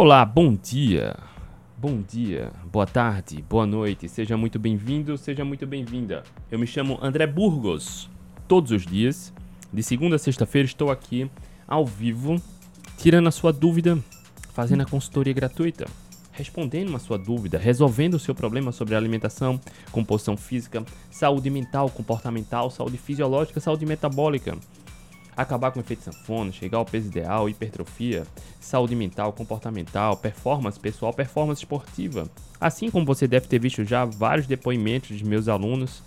Olá, bom dia. Bom dia, boa tarde, boa noite. Seja muito bem-vindo, seja muito bem-vinda. Eu me chamo André Burgos. Todos os dias, de segunda a sexta-feira, estou aqui ao vivo, tirando a sua dúvida, fazendo a consultoria gratuita, respondendo a sua dúvida, resolvendo o seu problema sobre alimentação, composição física, saúde mental, comportamental, saúde fisiológica, saúde metabólica acabar com o efeito sanfona, chegar ao peso ideal, hipertrofia, saúde mental, comportamental, performance pessoal, performance esportiva. Assim como você deve ter visto já vários depoimentos de meus alunos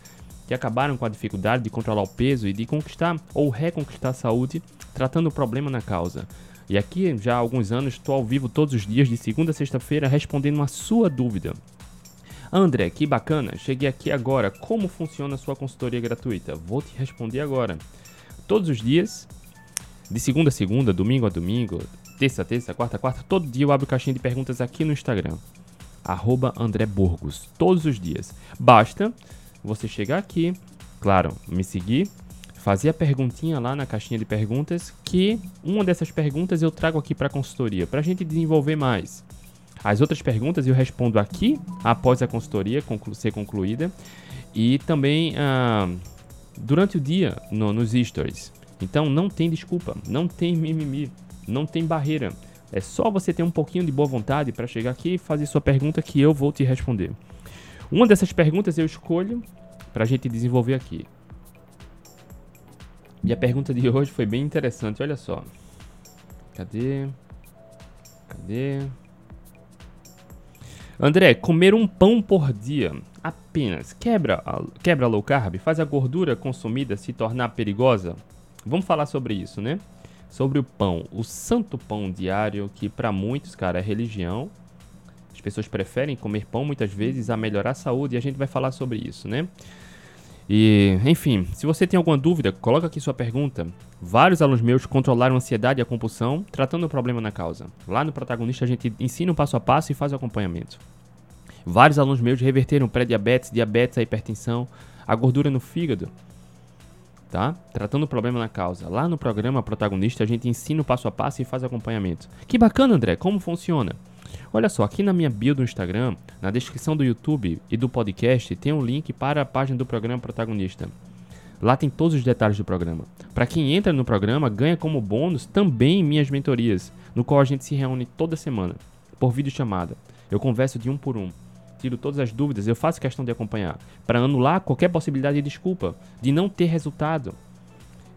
que acabaram com a dificuldade de controlar o peso e de conquistar ou reconquistar a saúde, tratando o problema na causa. E aqui, já há alguns anos, estou ao vivo todos os dias, de segunda a sexta-feira, respondendo a sua dúvida. André, que bacana, cheguei aqui agora. Como funciona a sua consultoria gratuita? Vou te responder agora todos os dias, de segunda a segunda, domingo a domingo, terça a terça, quarta a quarta, todo dia eu abro caixinha de perguntas aqui no Instagram. Arroba André Burgos, todos os dias. Basta você chegar aqui, claro, me seguir, fazer a perguntinha lá na caixinha de perguntas, que uma dessas perguntas eu trago aqui para a consultoria, para a gente desenvolver mais. As outras perguntas eu respondo aqui, após a consultoria conclu ser concluída, e também ah, durante o dia no, nos stories. Então não tem desculpa, não tem mimimi, não tem barreira. É só você ter um pouquinho de boa vontade para chegar aqui e fazer sua pergunta que eu vou te responder. Uma dessas perguntas eu escolho para a gente desenvolver aqui. E a pergunta de hoje foi bem interessante, olha só. Cadê? Cadê? André, comer um pão por dia apenas quebra a, quebra low carb, faz a gordura consumida se tornar perigosa? Vamos falar sobre isso, né? Sobre o pão, o santo pão diário, que para muitos, cara, é religião. As pessoas preferem comer pão muitas vezes a melhorar a saúde e a gente vai falar sobre isso, né? E, enfim, se você tem alguma dúvida, coloca aqui sua pergunta. Vários alunos meus controlaram a ansiedade e a compulsão, tratando o problema na causa. Lá no protagonista a gente ensina o passo a passo e faz o acompanhamento. Vários alunos meus reverteram pré-diabetes, diabetes, a hipertensão, a gordura no fígado, tá? Tratando o problema na causa. Lá no programa protagonista a gente ensina o passo a passo e faz acompanhamento. Que bacana, André, como funciona? Olha só, aqui na minha bio do Instagram, na descrição do YouTube e do podcast, tem um link para a página do programa protagonista. Lá tem todos os detalhes do programa. Para quem entra no programa, ganha como bônus também minhas mentorias, no qual a gente se reúne toda semana, por vídeo chamada. Eu converso de um por um tiro todas as dúvidas, eu faço questão de acompanhar, para anular qualquer possibilidade de desculpa, de não ter resultado.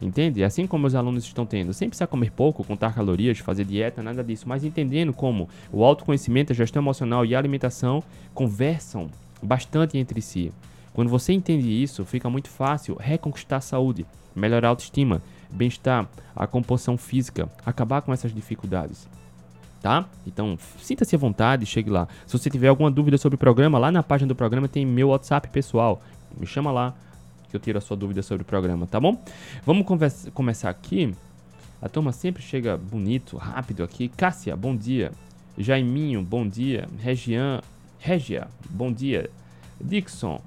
Entende? Assim como os alunos estão tendo, sem precisar comer pouco, contar calorias, fazer dieta, nada disso, mas entendendo como o autoconhecimento, a gestão emocional e a alimentação conversam bastante entre si. Quando você entende isso, fica muito fácil reconquistar a saúde, melhorar a autoestima, bem-estar, a composição física, acabar com essas dificuldades tá? Então, sinta-se à vontade, chegue lá. Se você tiver alguma dúvida sobre o programa, lá na página do programa tem meu WhatsApp pessoal. Me chama lá que eu tiro a sua dúvida sobre o programa, tá bom? Vamos conversa, começar aqui. A turma sempre chega bonito, rápido aqui. Cássia, bom dia. Jaiminho, bom dia. Regian, Regia, bom dia. Dixon,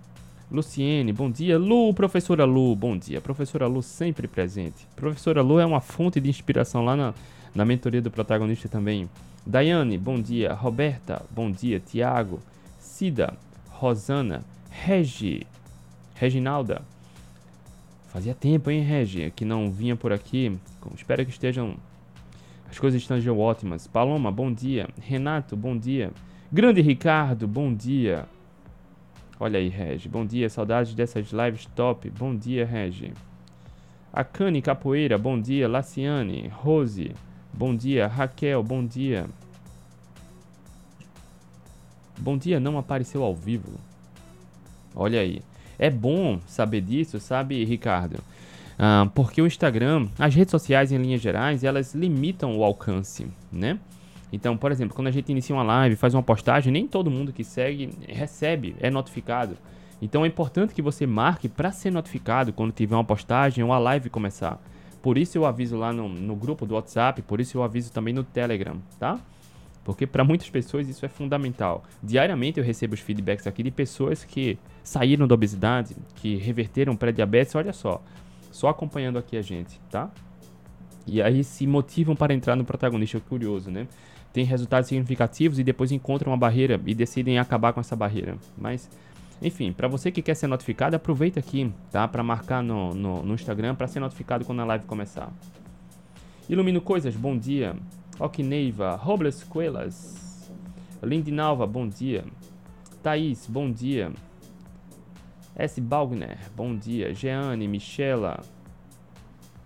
Luciene, bom dia. Lu, professora Lu, bom dia. Professora Lu sempre presente. Professora Lu é uma fonte de inspiração lá na, na mentoria do protagonista também. Daiane, bom dia. Roberta, bom dia. Tiago, Cida, Rosana, Regi, Reginalda. Fazia tempo, hein, Regi, que não vinha por aqui. Espero que estejam. As coisas estejam ótimas. Paloma, bom dia. Renato, bom dia. Grande Ricardo, bom dia. Olha aí, Regi. Bom dia, saudades dessas lives top. Bom dia, Regi. Akane Capoeira, bom dia. Laciane, Rose, Bom dia, Raquel, bom dia. Bom dia não apareceu ao vivo. Olha aí. É bom saber disso, sabe, Ricardo? Ah, porque o Instagram, as redes sociais em linhas gerais, elas limitam o alcance, né? Então, por exemplo, quando a gente inicia uma live, faz uma postagem, nem todo mundo que segue recebe, é notificado. Então é importante que você marque para ser notificado quando tiver uma postagem ou a live começar. Por isso eu aviso lá no, no grupo do WhatsApp, por isso eu aviso também no Telegram, tá? Porque para muitas pessoas isso é fundamental. Diariamente eu recebo os feedbacks aqui de pessoas que saíram da obesidade, que reverteram pré-diabetes, olha só, só acompanhando aqui a gente, tá? E aí se motivam para entrar no protagonista, curioso, né? Tem resultados significativos e depois encontram uma barreira e decidem acabar com essa barreira. Mas, enfim, para você que quer ser notificado, aproveita aqui, tá? Para marcar no, no, no Instagram para ser notificado quando a live começar. Ilumino Coisas, bom dia. Okneiva, Robles Coelas. Lindinalva, bom dia. Thaís, bom dia. S. Balgner, bom dia. Jeane, Michela.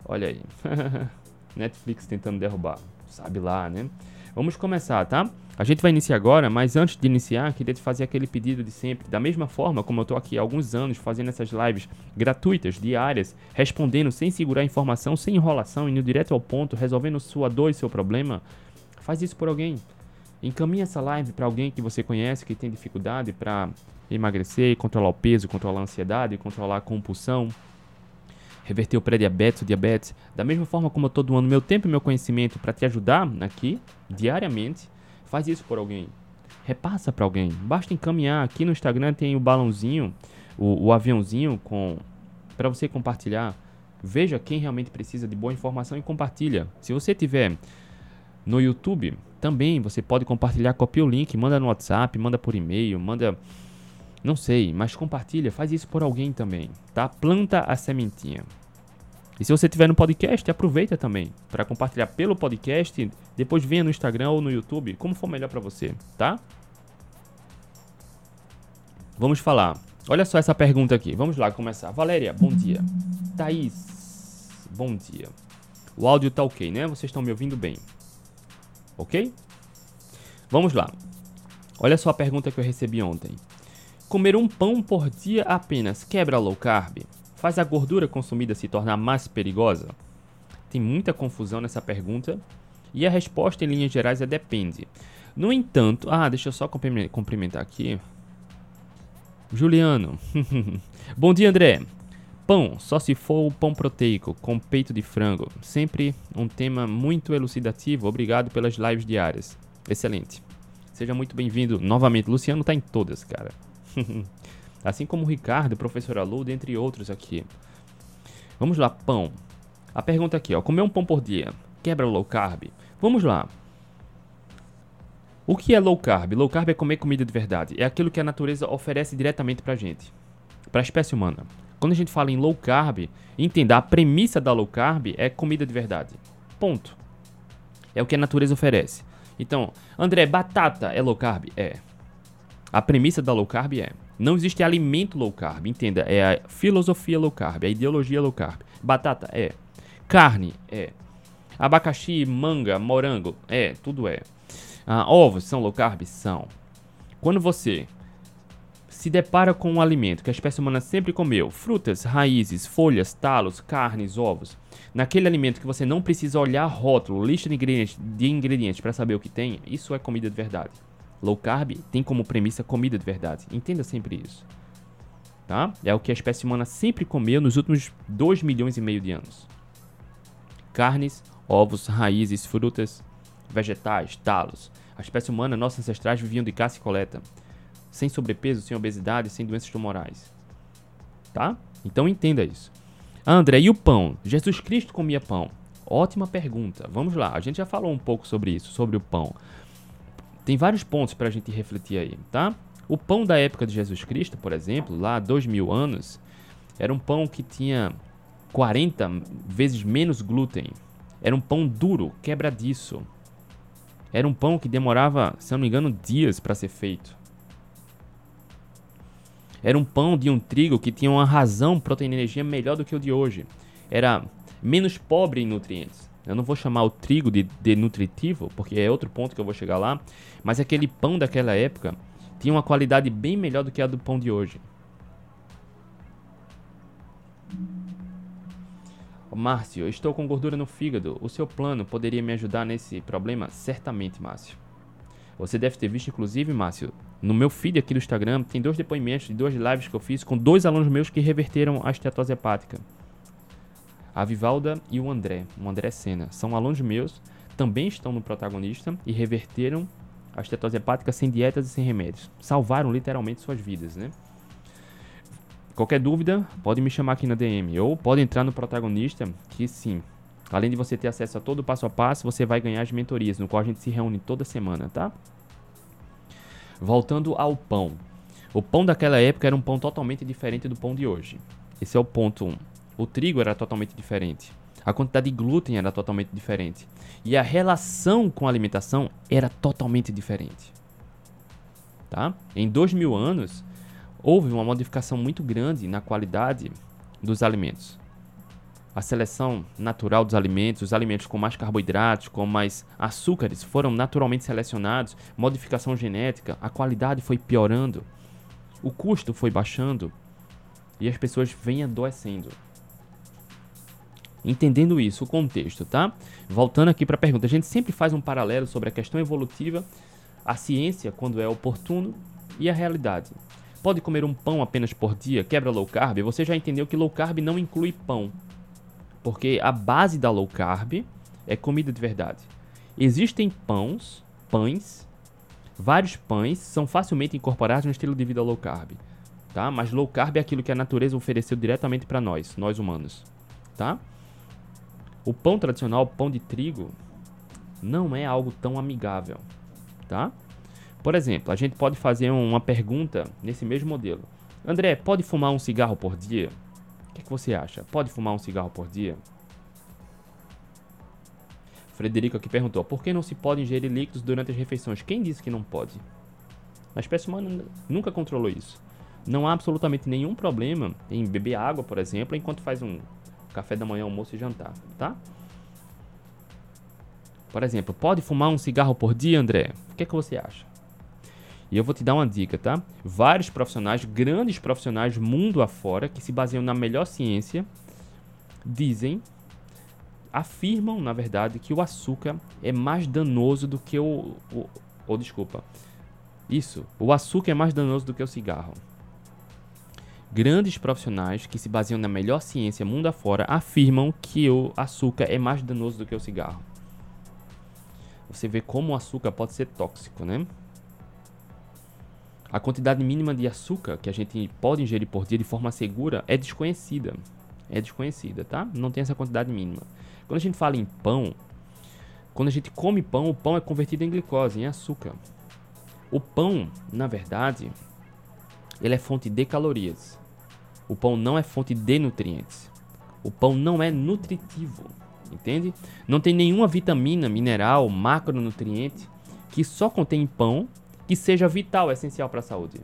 Olha aí. Netflix tentando derrubar. Sabe lá, né? Vamos começar, tá? A gente vai iniciar agora, mas antes de iniciar, queria te fazer aquele pedido de sempre. Da mesma forma como eu estou aqui há alguns anos fazendo essas lives gratuitas, diárias, respondendo sem segurar informação, sem enrolação, indo direto ao ponto, resolvendo sua dor e seu problema, faz isso por alguém. Encaminhe essa live para alguém que você conhece que tem dificuldade para emagrecer, controlar o peso, controlar a ansiedade, controlar a compulsão, reverter o pré-diabetes, o diabetes. Da mesma forma como eu estou doando meu tempo e meu conhecimento para te ajudar aqui, diariamente, faz isso por alguém. Repassa para alguém. Basta encaminhar. Aqui no Instagram tem o balãozinho, o, o aviãozinho com para você compartilhar. Veja quem realmente precisa de boa informação e compartilha. Se você tiver no YouTube, também você pode compartilhar, copia o link, manda no WhatsApp, manda por e-mail, manda não sei, mas compartilha, faz isso por alguém também, tá? Planta a sementinha. E se você tiver no podcast, aproveita também para compartilhar pelo podcast, depois venha no Instagram ou no YouTube, como for melhor para você, tá? Vamos falar. Olha só essa pergunta aqui. Vamos lá começar. Valéria, bom dia. Thaís, bom dia. O áudio tá ok, né? Vocês estão me ouvindo bem. Ok? Vamos lá. Olha só a pergunta que eu recebi ontem. Comer um pão por dia apenas quebra low carb? Faz a gordura consumida se tornar mais perigosa? Tem muita confusão nessa pergunta e a resposta em linhas gerais é depende. No entanto, ah, deixa eu só cumprimentar aqui. Juliano. Bom dia, André. Pão, só se for o pão proteico com peito de frango. Sempre um tema muito elucidativo. Obrigado pelas lives diárias. Excelente. Seja muito bem-vindo novamente. Luciano tá em todas, cara. assim como o Ricardo, o professor Alu, dentre outros aqui. Vamos lá, pão. A pergunta aqui, ó, comer um pão por dia quebra o low carb? Vamos lá. O que é low carb? Low carb é comer comida de verdade. É aquilo que a natureza oferece diretamente pra gente, pra espécie humana. Quando a gente fala em low carb, entenda, a premissa da low carb é comida de verdade. Ponto. É o que a natureza oferece. Então, André, batata é low carb? É. A premissa da low carb é: não existe alimento low carb, entenda, é a filosofia low carb, é a ideologia low carb. Batata é, carne é, abacaxi, manga, morango é, tudo é. Ah, ovos são low carb? São. Quando você se depara com um alimento que a espécie humana sempre comeu, frutas, raízes, folhas, talos, carnes, ovos, naquele alimento que você não precisa olhar rótulo, lista de ingredientes, de ingredientes para saber o que tem, isso é comida de verdade. Low carb tem como premissa comida de verdade. Entenda sempre isso. Tá? É o que a espécie humana sempre comeu nos últimos 2 milhões e meio de anos. Carnes, ovos, raízes, frutas, vegetais, talos. A espécie humana, nossos ancestrais viviam de caça e coleta. Sem sobrepeso, sem obesidade, sem doenças tumorais. Tá? Então entenda isso. André, e o pão? Jesus Cristo comia pão? Ótima pergunta. Vamos lá, a gente já falou um pouco sobre isso, sobre o pão. Tem vários pontos para a gente refletir aí, tá? O pão da época de Jesus Cristo, por exemplo, lá há dois mil anos, era um pão que tinha 40 vezes menos glúten. Era um pão duro, quebradiço. Era um pão que demorava, se não me engano, dias para ser feito. Era um pão de um trigo que tinha uma razão proteína e energia melhor do que o de hoje. Era menos pobre em nutrientes. Eu não vou chamar o trigo de, de nutritivo, porque é outro ponto que eu vou chegar lá. Mas aquele pão daquela época tinha uma qualidade bem melhor do que a do pão de hoje. Márcio, estou com gordura no fígado. O seu plano poderia me ajudar nesse problema? Certamente, Márcio. Você deve ter visto, inclusive, Márcio, no meu feed aqui do Instagram, tem dois depoimentos de duas lives que eu fiz com dois alunos meus que reverteram a estetose hepática. A Vivalda e o André, o André Senna, são alunos meus, também estão no protagonista e reverteram a estetose hepática sem dietas e sem remédios. Salvaram literalmente suas vidas, né? Qualquer dúvida, pode me chamar aqui na DM ou pode entrar no protagonista, que sim, Além de você ter acesso a todo o passo a passo, você vai ganhar as mentorias, no qual a gente se reúne toda semana, tá? Voltando ao pão. O pão daquela época era um pão totalmente diferente do pão de hoje. Esse é o ponto 1. Um. O trigo era totalmente diferente. A quantidade de glúten era totalmente diferente. E a relação com a alimentação era totalmente diferente. Tá? Em dois mil anos, houve uma modificação muito grande na qualidade dos alimentos. A seleção natural dos alimentos, os alimentos com mais carboidratos, com mais açúcares, foram naturalmente selecionados, modificação genética, a qualidade foi piorando, o custo foi baixando e as pessoas vêm adoecendo. Entendendo isso, o contexto, tá? Voltando aqui para a pergunta, a gente sempre faz um paralelo sobre a questão evolutiva, a ciência, quando é oportuno, e a realidade. Pode comer um pão apenas por dia, quebra low carb? Você já entendeu que low carb não inclui pão. Porque a base da low carb é comida de verdade. Existem pães, pães, vários pães são facilmente incorporados no estilo de vida low carb, tá? Mas low carb é aquilo que a natureza ofereceu diretamente para nós, nós humanos, tá? O pão tradicional, pão de trigo, não é algo tão amigável, tá? Por exemplo, a gente pode fazer uma pergunta nesse mesmo modelo. André, pode fumar um cigarro por dia? O que, é que você acha? Pode fumar um cigarro por dia? Frederico aqui perguntou: por que não se pode ingerir líquidos durante as refeições? Quem disse que não pode? A espécie humana nunca controlou isso. Não há absolutamente nenhum problema em beber água, por exemplo, enquanto faz um café da manhã, almoço e jantar, tá? Por exemplo, pode fumar um cigarro por dia, André? O que é que você acha? E eu vou te dar uma dica, tá? Vários profissionais, grandes profissionais mundo afora, que se baseiam na melhor ciência, dizem, afirmam, na verdade, que o açúcar é mais danoso do que o. o ou desculpa. Isso, o açúcar é mais danoso do que o cigarro. Grandes profissionais que se baseiam na melhor ciência mundo afora afirmam que o açúcar é mais danoso do que o cigarro. Você vê como o açúcar pode ser tóxico, né? A quantidade mínima de açúcar que a gente pode ingerir por dia de forma segura é desconhecida. É desconhecida, tá? Não tem essa quantidade mínima. Quando a gente fala em pão, quando a gente come pão, o pão é convertido em glicose, em açúcar. O pão, na verdade, ele é fonte de calorias. O pão não é fonte de nutrientes. O pão não é nutritivo, entende? Não tem nenhuma vitamina, mineral, macronutriente que só contém pão que seja vital, essencial para a saúde.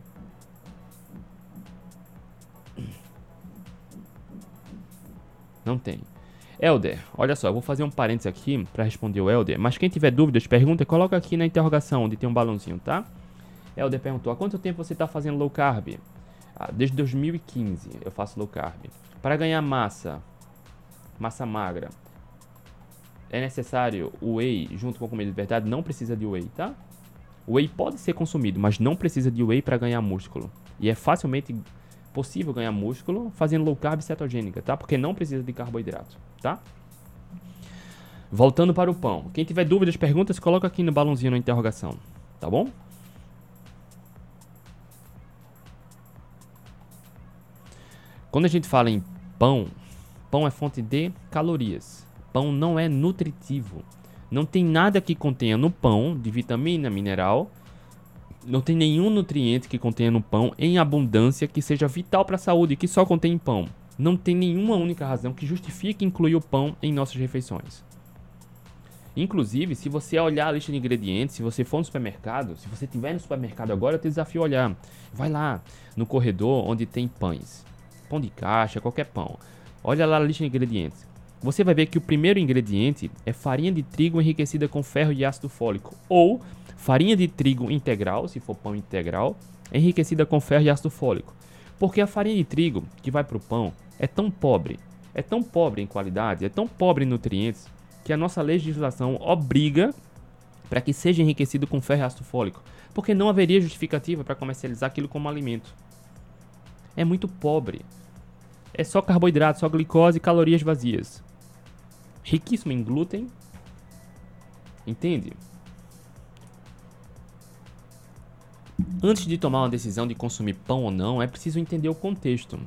Não tem. Elder, olha só, eu vou fazer um parênteses aqui para responder o Elder, mas quem tiver dúvidas, pergunta, coloca aqui na interrogação, onde tem um balãozinho, tá? Elder perguntou, há quanto tempo você está fazendo low carb? Ah, desde 2015 eu faço low carb. Para ganhar massa, massa magra, é necessário o whey junto com comida de verdade? Não precisa de whey, tá? O whey pode ser consumido, mas não precisa de whey para ganhar músculo. E é facilmente possível ganhar músculo fazendo low carb cetogênica, tá? Porque não precisa de carboidrato, tá? Voltando para o pão. Quem tiver dúvidas, perguntas, coloca aqui no balãozinho na interrogação, tá bom? Quando a gente fala em pão, pão é fonte de calorias. Pão não é nutritivo. Não tem nada que contenha no pão de vitamina, mineral. Não tem nenhum nutriente que contenha no pão em abundância que seja vital para a saúde, que só contém pão. Não tem nenhuma única razão que justifique incluir o pão em nossas refeições. Inclusive, se você olhar a lista de ingredientes, se você for no supermercado, se você estiver no supermercado agora, eu te desafio a olhar. Vai lá no corredor onde tem pães. Pão de caixa, qualquer pão. Olha lá a lista de ingredientes você vai ver que o primeiro ingrediente é farinha de trigo enriquecida com ferro e ácido fólico, ou farinha de trigo integral, se for pão integral, enriquecida com ferro e ácido fólico. Porque a farinha de trigo que vai para o pão é tão pobre, é tão pobre em qualidade, é tão pobre em nutrientes, que a nossa legislação obriga para que seja enriquecido com ferro e ácido fólico, porque não haveria justificativa para comercializar aquilo como alimento. É muito pobre. É só carboidrato, só glicose e calorias vazias riquíssimo em glúten. Entende? Antes de tomar uma decisão de consumir pão ou não, é preciso entender o contexto.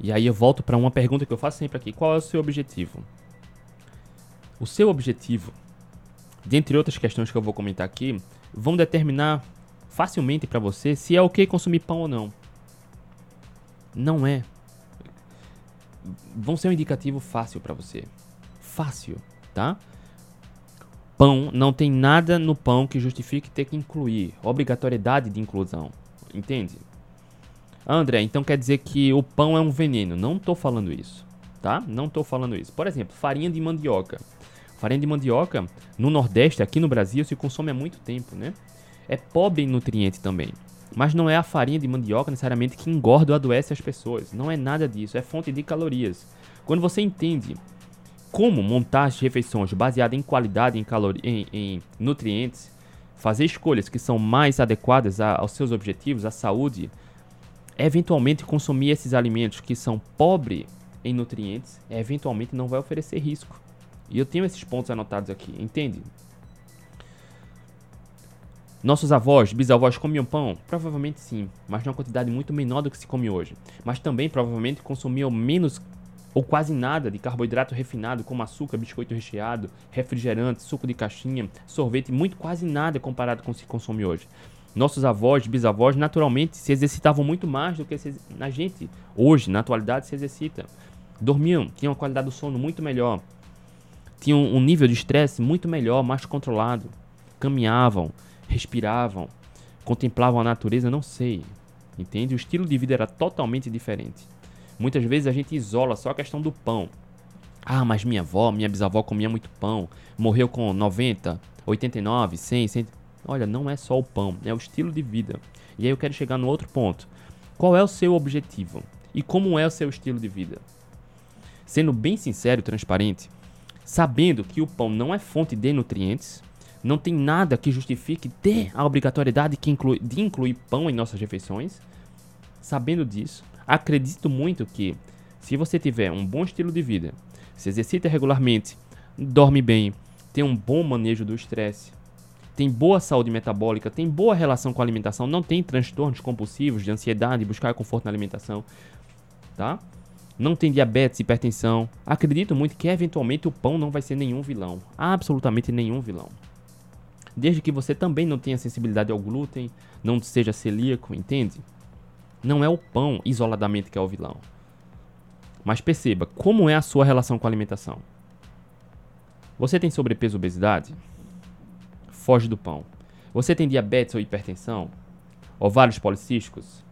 E aí eu volto para uma pergunta que eu faço sempre aqui: qual é o seu objetivo? o seu objetivo, dentre outras questões que eu vou comentar aqui, vão determinar facilmente para você se é ok consumir pão ou não. Não é. Vão ser um indicativo fácil para você. Fácil, tá? Pão, não tem nada no pão que justifique ter que incluir. Obrigatoriedade de inclusão. Entende? André, então quer dizer que o pão é um veneno. Não estou falando isso, tá? Não estou falando isso. Por exemplo, farinha de mandioca. Farinha de mandioca, no Nordeste, aqui no Brasil, se consome há muito tempo, né? É pobre em nutriente também. Mas não é a farinha de mandioca necessariamente que engorda ou adoece as pessoas. Não é nada disso. É fonte de calorias. Quando você entende como montar as refeições baseadas em qualidade, em, em, em nutrientes, fazer escolhas que são mais adequadas a, aos seus objetivos, à saúde, eventualmente consumir esses alimentos que são pobres em nutrientes, eventualmente não vai oferecer risco. E eu tenho esses pontos anotados aqui, entende? Nossos avós, bisavós comiam pão? Provavelmente sim, mas numa quantidade muito menor do que se come hoje. Mas também provavelmente consumiam menos ou quase nada de carboidrato refinado, como açúcar, biscoito recheado, refrigerante, suco de caixinha, sorvete, muito quase nada comparado com o que se consome hoje. Nossos avós, bisavós, naturalmente se exercitavam muito mais do que a gente hoje, na atualidade, se exercita. Dormiam, tinham uma qualidade do sono muito melhor, tinham um nível de estresse muito melhor, mais controlado, caminhavam, respiravam, contemplavam a natureza, não sei, entende? O estilo de vida era totalmente diferente. Muitas vezes a gente isola só a questão do pão. Ah, mas minha avó, minha bisavó comia muito pão, morreu com 90, 89, 100, 100. Olha, não é só o pão, é o estilo de vida. E aí eu quero chegar no outro ponto. Qual é o seu objetivo? E como é o seu estilo de vida? Sendo bem sincero e transparente, sabendo que o pão não é fonte de nutrientes, não tem nada que justifique ter a obrigatoriedade que inclui, de incluir pão em nossas refeições. Sabendo disso, acredito muito que se você tiver um bom estilo de vida, se exercita regularmente, dorme bem, tem um bom manejo do estresse, tem boa saúde metabólica, tem boa relação com a alimentação, não tem transtornos compulsivos de ansiedade, buscar conforto na alimentação, tá? Não tem diabetes, hipertensão. Acredito muito que eventualmente o pão não vai ser nenhum vilão, absolutamente nenhum vilão desde que você também não tenha sensibilidade ao glúten, não seja celíaco, entende? Não é o pão isoladamente que é o vilão. Mas perceba como é a sua relação com a alimentação. Você tem sobrepeso ou obesidade? Foge do pão. Você tem diabetes ou hipertensão? Ovários policísticos?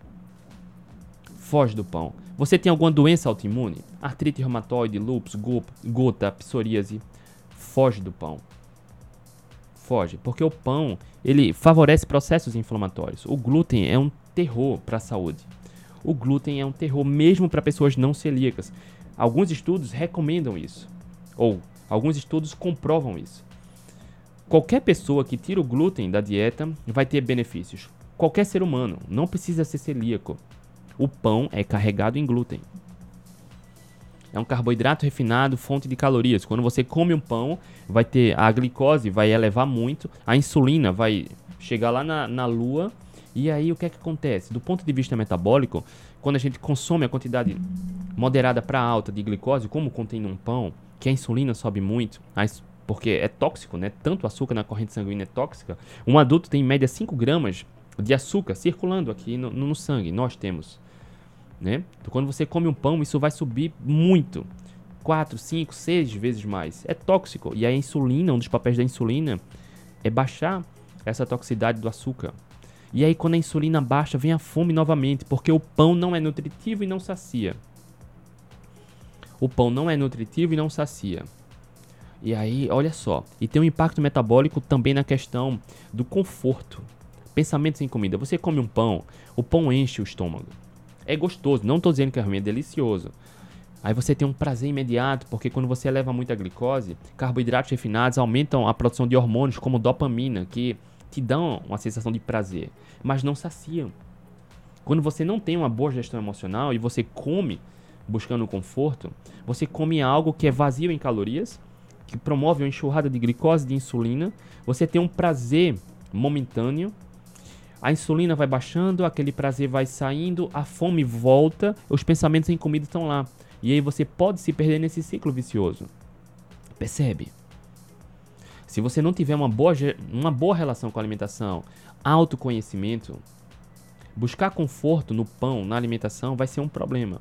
Foge do pão. Você tem alguma doença autoimune? Artrite reumatoide, lúpus, gota, psoríase? Foge do pão foge, porque o pão ele favorece processos inflamatórios. O glúten é um terror para a saúde. O glúten é um terror mesmo para pessoas não celíacas. Alguns estudos recomendam isso, ou alguns estudos comprovam isso. Qualquer pessoa que tira o glúten da dieta vai ter benefícios. Qualquer ser humano, não precisa ser celíaco. O pão é carregado em glúten. É um carboidrato refinado, fonte de calorias. Quando você come um pão, vai ter a glicose vai elevar muito, a insulina vai chegar lá na, na lua. E aí o que é que acontece? Do ponto de vista metabólico, quando a gente consome a quantidade moderada para alta de glicose, como contém num pão, que a insulina sobe muito, porque é tóxico, né? Tanto açúcar na corrente sanguínea é tóxica. Um adulto tem em média 5 gramas de açúcar circulando aqui no, no sangue. Nós temos né? Então, quando você come um pão, isso vai subir muito. 4, 5, 6 vezes mais. É tóxico. E a insulina, um dos papéis da insulina é baixar essa toxicidade do açúcar. E aí, quando a insulina baixa, vem a fome novamente, porque o pão não é nutritivo e não sacia. O pão não é nutritivo e não sacia. E aí, olha só, e tem um impacto metabólico também na questão do conforto. Pensamentos em comida. Você come um pão, o pão enche o estômago. É gostoso, não estou dizendo que é ruim, é delicioso. Aí você tem um prazer imediato, porque quando você eleva muita glicose, carboidratos refinados aumentam a produção de hormônios como dopamina, que te dão uma sensação de prazer, mas não saciam. Quando você não tem uma boa gestão emocional e você come buscando conforto, você come algo que é vazio em calorias, que promove uma enxurrada de glicose, de insulina, você tem um prazer momentâneo a insulina vai baixando, aquele prazer vai saindo, a fome volta, os pensamentos em comida estão lá. E aí você pode se perder nesse ciclo vicioso. Percebe? Se você não tiver uma boa, uma boa relação com a alimentação, autoconhecimento, buscar conforto no pão, na alimentação, vai ser um problema.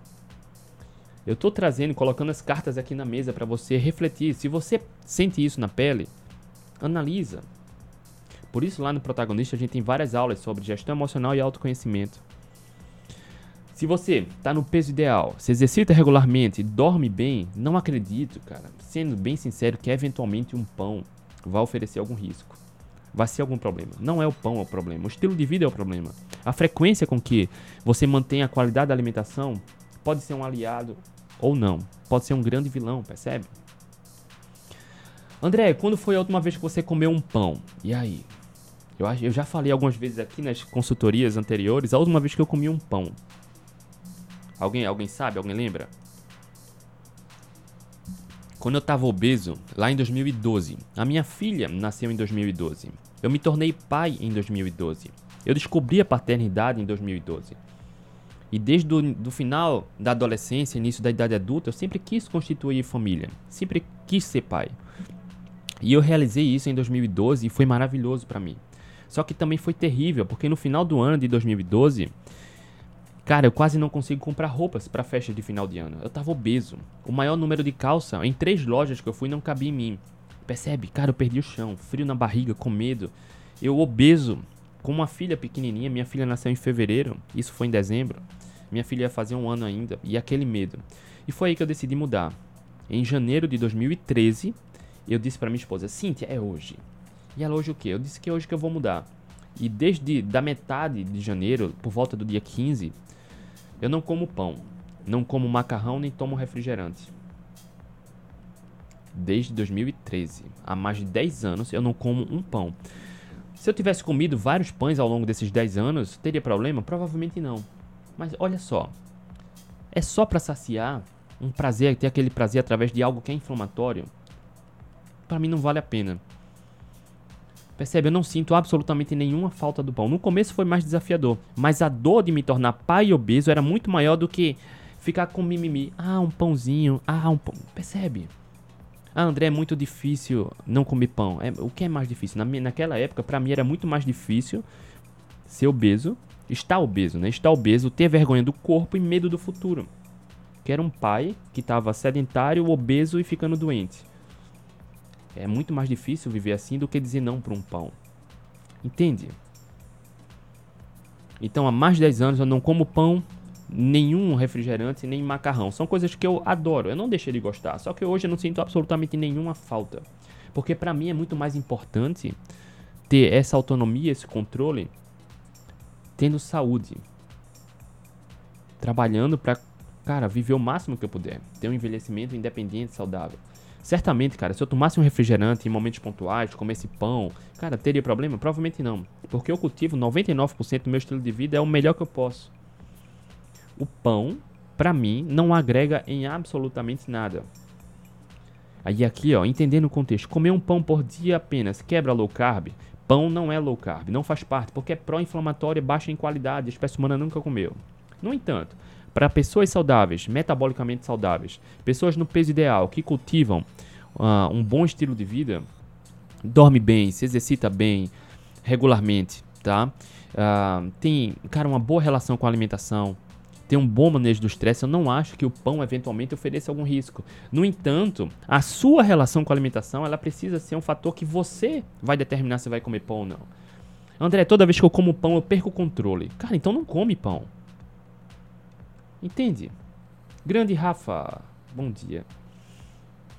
Eu estou trazendo, colocando as cartas aqui na mesa para você refletir. Se você sente isso na pele, analisa. Por isso, lá no Protagonista, a gente tem várias aulas sobre gestão emocional e autoconhecimento. Se você está no peso ideal, se exercita regularmente dorme bem, não acredito, cara, sendo bem sincero, que eventualmente um pão vai oferecer algum risco. Vai ser algum problema. Não é o pão o problema, o estilo de vida é o problema. A frequência com que você mantém a qualidade da alimentação pode ser um aliado ou não. Pode ser um grande vilão, percebe? André, quando foi a última vez que você comeu um pão? E aí? Eu, eu já falei algumas vezes aqui nas consultorias anteriores, a última vez que eu comi um pão. Alguém, alguém sabe? Alguém lembra? Quando eu tava obeso, lá em 2012. A minha filha nasceu em 2012. Eu me tornei pai em 2012. Eu descobri a paternidade em 2012. E desde o final da adolescência, início da idade adulta, eu sempre quis constituir família. Sempre quis ser pai. E eu realizei isso em 2012 e foi maravilhoso para mim. Só que também foi terrível, porque no final do ano de 2012, cara, eu quase não consigo comprar roupas para festa de final de ano. Eu tava obeso. O maior número de calça em três lojas que eu fui não cabia em mim. Percebe? Cara, eu perdi o chão, frio na barriga, com medo. Eu obeso, com uma filha pequenininha, minha filha nasceu em fevereiro, isso foi em dezembro. Minha filha ia fazer um ano ainda, e aquele medo. E foi aí que eu decidi mudar. Em janeiro de 2013, eu disse para minha esposa: Cíntia, é hoje. E ela, hoje o quê? Eu disse que hoje que eu vou mudar. E desde da metade de janeiro, por volta do dia 15, eu não como pão, não como macarrão nem tomo refrigerante. Desde 2013, há mais de 10 anos, eu não como um pão. Se eu tivesse comido vários pães ao longo desses 10 anos, teria problema? Provavelmente não. Mas olha só, é só para saciar um prazer, ter aquele prazer através de algo que é inflamatório? Para mim não vale a pena. Percebe? Eu não sinto absolutamente nenhuma falta do pão. No começo foi mais desafiador, mas a dor de me tornar pai obeso era muito maior do que ficar com mimimi. Ah, um pãozinho. Ah, um pão. Percebe? Ah, André, é muito difícil não comer pão. É, o que é mais difícil? Na, naquela época, para mim era muito mais difícil ser obeso, estar obeso, né? Estar obeso, ter vergonha do corpo e medo do futuro. Que era um pai que estava sedentário, obeso e ficando doente. É muito mais difícil viver assim do que dizer não para um pão. Entende? Então, há mais de 10 anos eu não como pão, nenhum refrigerante, nem macarrão. São coisas que eu adoro, eu não deixei de gostar. Só que hoje eu não sinto absolutamente nenhuma falta. Porque para mim é muito mais importante ter essa autonomia, esse controle, tendo saúde. Trabalhando para, cara, viver o máximo que eu puder. Ter um envelhecimento independente, saudável. Certamente, cara, se eu tomasse um refrigerante em momentos pontuais, comesse pão, cara, teria problema? Provavelmente não. Porque eu cultivo 99% do meu estilo de vida, é o melhor que eu posso o pão, para mim, não agrega em absolutamente nada. Aí aqui, ó, entendendo o contexto, comer um pão por dia apenas quebra low carb? Pão não é low carb, não faz parte, porque é pró-inflamatório, baixa em qualidade, a espécie humana nunca comeu. No entanto, para pessoas saudáveis, metabolicamente saudáveis, pessoas no peso ideal, que cultivam uh, um bom estilo de vida, dorme bem, se exercita bem, regularmente, tá? Uh, tem, cara, uma boa relação com a alimentação, ter um bom manejo do estresse, eu não acho que o pão eventualmente ofereça algum risco. No entanto, a sua relação com a alimentação, ela precisa ser um fator que você vai determinar se vai comer pão ou não. André, toda vez que eu como pão, eu perco o controle. Cara, então não come pão. Entende? Grande Rafa, bom dia.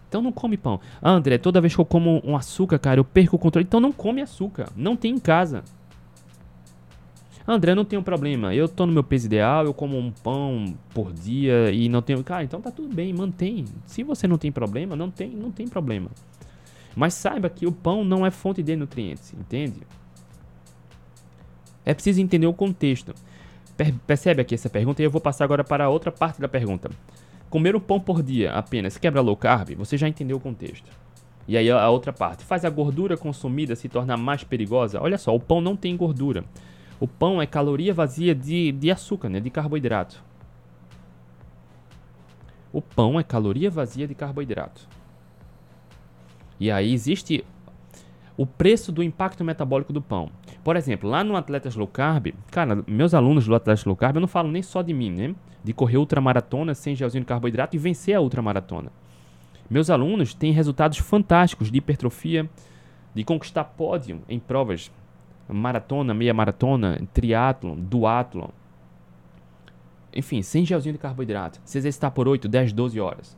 Então não come pão. André, toda vez que eu como um açúcar, cara, eu perco o controle. Então não come açúcar. Não tem em casa. André, não tenho problema. Eu tô no meu peso ideal, eu como um pão por dia e não tenho. Cara, então tá tudo bem, mantém. Se você não tem problema, não tem, não tem problema. Mas saiba que o pão não é fonte de nutrientes, entende? É preciso entender o contexto. Per percebe aqui essa pergunta e eu vou passar agora para a outra parte da pergunta. Comer um pão por dia apenas quebra low carb? Você já entendeu o contexto. E aí a outra parte. Faz a gordura consumida se tornar mais perigosa? Olha só, o pão não tem gordura. O pão é caloria vazia de, de açúcar, né? de carboidrato. O pão é caloria vazia de carboidrato. E aí existe o preço do impacto metabólico do pão. Por exemplo, lá no Atletas Low Carb, cara, meus alunos do Atletas Low Carb, eu não falo nem só de mim, né? De correr ultramaratona sem gelzinho de carboidrato e vencer a ultramaratona. Meus alunos têm resultados fantásticos de hipertrofia, de conquistar pódio em provas maratona, meia maratona, triatlon, duatlon. Enfim, sem gelzinho de carboidrato. Se exercitar por 8, 10, 12 horas.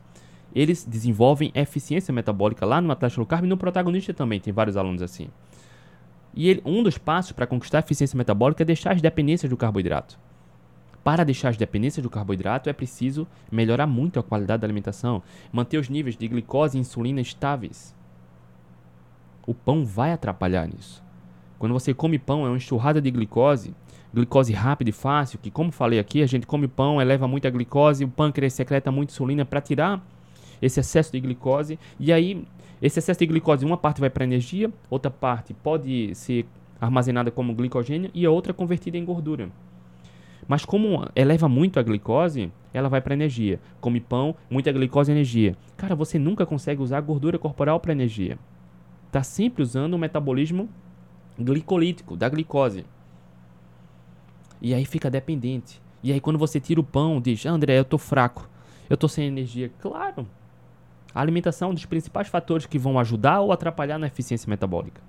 Eles desenvolvem eficiência metabólica lá no Atlético Low Carb e no protagonista também, tem vários alunos assim. E ele, um dos passos para conquistar a eficiência metabólica é deixar as dependências do carboidrato. Para deixar as dependências do carboidrato é preciso melhorar muito a qualidade da alimentação, manter os níveis de glicose e insulina estáveis. O pão vai atrapalhar nisso. Quando você come pão, é uma enxurrada de glicose, glicose rápida e fácil, que como falei aqui, a gente come pão, eleva muita glicose, o pâncreas secreta muita insulina para tirar esse excesso de glicose, e aí esse excesso de glicose, uma parte vai para energia, outra parte pode ser armazenada como glicogênio e a outra convertida em gordura. Mas como eleva muito a glicose, ela vai para energia. Come pão, muita glicose e energia. Cara, você nunca consegue usar gordura corporal para energia. Tá sempre usando o metabolismo glicolítico da glicose. E aí fica dependente. E aí quando você tira o pão, diz: "André, eu tô fraco. Eu tô sem energia". Claro. A alimentação é um dos principais fatores que vão ajudar ou atrapalhar na eficiência metabólica.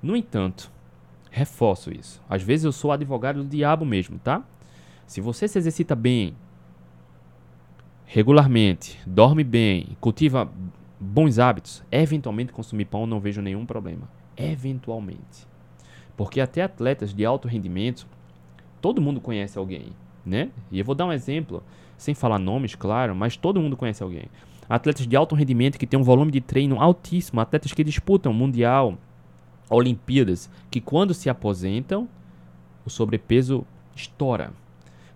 No entanto, reforço isso. Às vezes eu sou advogado do diabo mesmo, tá? Se você se exercita bem, regularmente, dorme bem, cultiva bons hábitos, eventualmente consumir pão não vejo nenhum problema. Eventualmente. Porque até atletas de alto rendimento, todo mundo conhece alguém, né? E eu vou dar um exemplo, sem falar nomes, claro, mas todo mundo conhece alguém atletas de alto rendimento que têm um volume de treino altíssimo, atletas que disputam mundial, Olimpíadas, que quando se aposentam, o sobrepeso estoura.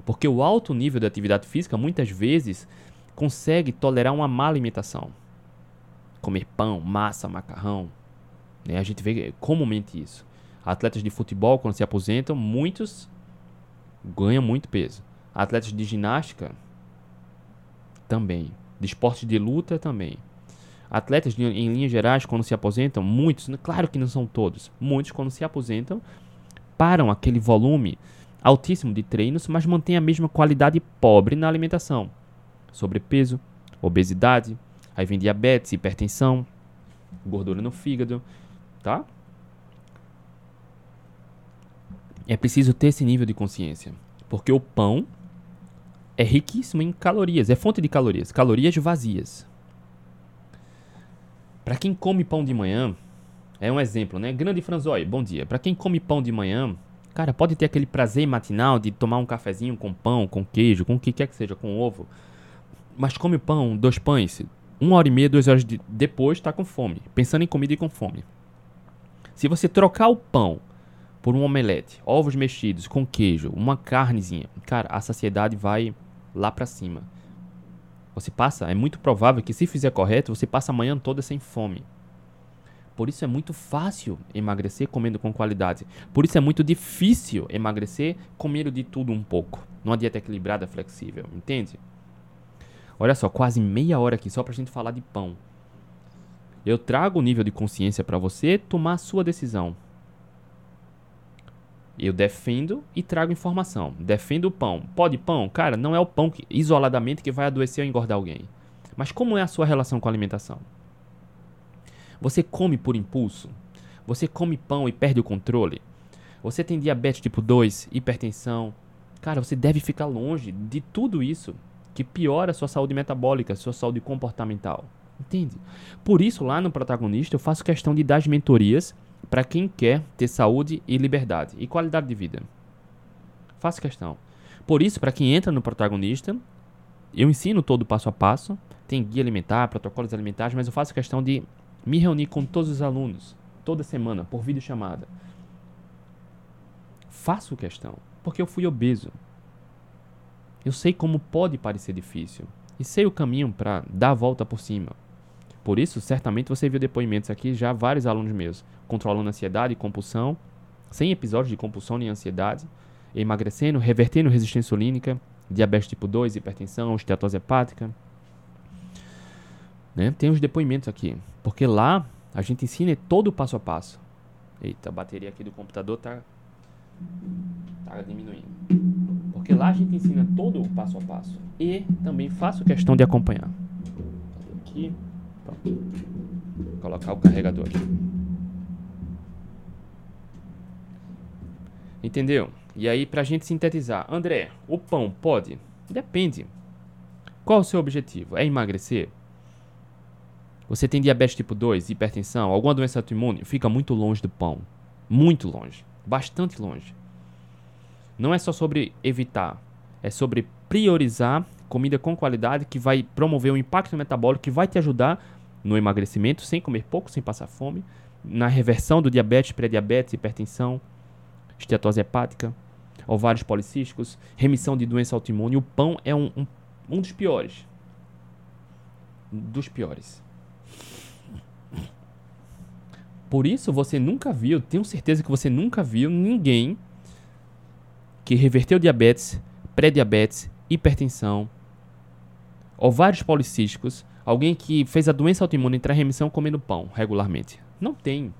Porque o alto nível de atividade física muitas vezes consegue tolerar uma má alimentação. Comer pão, massa, macarrão. Né? A gente vê comumente isso. Atletas de futebol, quando se aposentam, muitos ganham muito peso. Atletas de ginástica também de esportes de luta também. Atletas, de, em linhas gerais, quando se aposentam, muitos, claro que não são todos, muitos, quando se aposentam, param aquele volume altíssimo de treinos, mas mantêm a mesma qualidade pobre na alimentação. Sobrepeso, obesidade, aí vem diabetes, hipertensão, gordura no fígado, tá? É preciso ter esse nível de consciência, porque o pão é riquíssimo em calorias, é fonte de calorias, calorias vazias. Para quem come pão de manhã, é um exemplo, né? Grande Franzói, bom dia. Para quem come pão de manhã, cara, pode ter aquele prazer matinal de tomar um cafezinho com pão, com queijo, com o que quer que seja, com ovo. Mas come pão, dois pães, uma hora e meia, duas horas de... depois, está com fome, pensando em comida e com fome. Se você trocar o pão por um omelete, ovos mexidos com queijo, uma carnezinha, cara, a saciedade vai lá para cima. Você passa, é muito provável que se fizer correto, você passa a manhã toda sem fome. Por isso é muito fácil emagrecer comendo com qualidade. Por isso é muito difícil emagrecer comendo de tudo um pouco. Numa dieta equilibrada, flexível, entende? Olha só, quase meia hora aqui só pra gente falar de pão. Eu trago o nível de consciência para você tomar a sua decisão. Eu defendo e trago informação. Defendo o pão. Pode pão? Cara, não é o pão que, isoladamente que vai adoecer ou engordar alguém. Mas como é a sua relação com a alimentação? Você come por impulso? Você come pão e perde o controle? Você tem diabetes tipo 2, hipertensão? Cara, você deve ficar longe de tudo isso que piora a sua saúde metabólica, a sua saúde comportamental. Entende? Por isso, lá no protagonista, eu faço questão de dar as mentorias para quem quer ter saúde e liberdade e qualidade de vida. Faço questão. Por isso, para quem entra no protagonista, eu ensino todo passo a passo, tem guia alimentar, protocolos alimentares, mas eu faço questão de me reunir com todos os alunos toda semana por videochamada. Faço questão, porque eu fui obeso. Eu sei como pode parecer difícil e sei o caminho para dar a volta por cima. Por isso, certamente você viu depoimentos aqui já vários alunos meus controlando ansiedade e compulsão, sem episódios de compulsão nem ansiedade, emagrecendo, revertendo resistência insulínica, diabetes tipo 2, hipertensão, esteatose hepática. Né? Tem os depoimentos aqui, porque lá A gente ensina todo o passo a passo. Eita, a bateria aqui do computador tá, tá diminuindo. Porque lá a gente ensina todo o passo a passo. E também faço questão de acompanhar. Aqui. Vou colocar o carregador aqui. Entendeu? E aí, pra gente sintetizar, André, o pão pode? Depende. Qual o seu objetivo? É emagrecer? Você tem diabetes tipo 2, hipertensão, alguma doença autoimune? Fica muito longe do pão. Muito longe. Bastante longe. Não é só sobre evitar, é sobre priorizar comida com qualidade que vai promover um impacto metabólico que vai te ajudar no emagrecimento sem comer pouco, sem passar fome, na reversão do diabetes, pré-diabetes, hipertensão, esteatose hepática, ovários policísticos, remissão de doença autoimune. O pão é um, um, um dos piores. Dos piores. Por isso você nunca viu, tenho certeza que você nunca viu ninguém que reverteu diabetes, pré-diabetes, hipertensão, ovários policísticos, alguém que fez a doença autoimune entrar em remissão comendo pão regularmente. Não tem.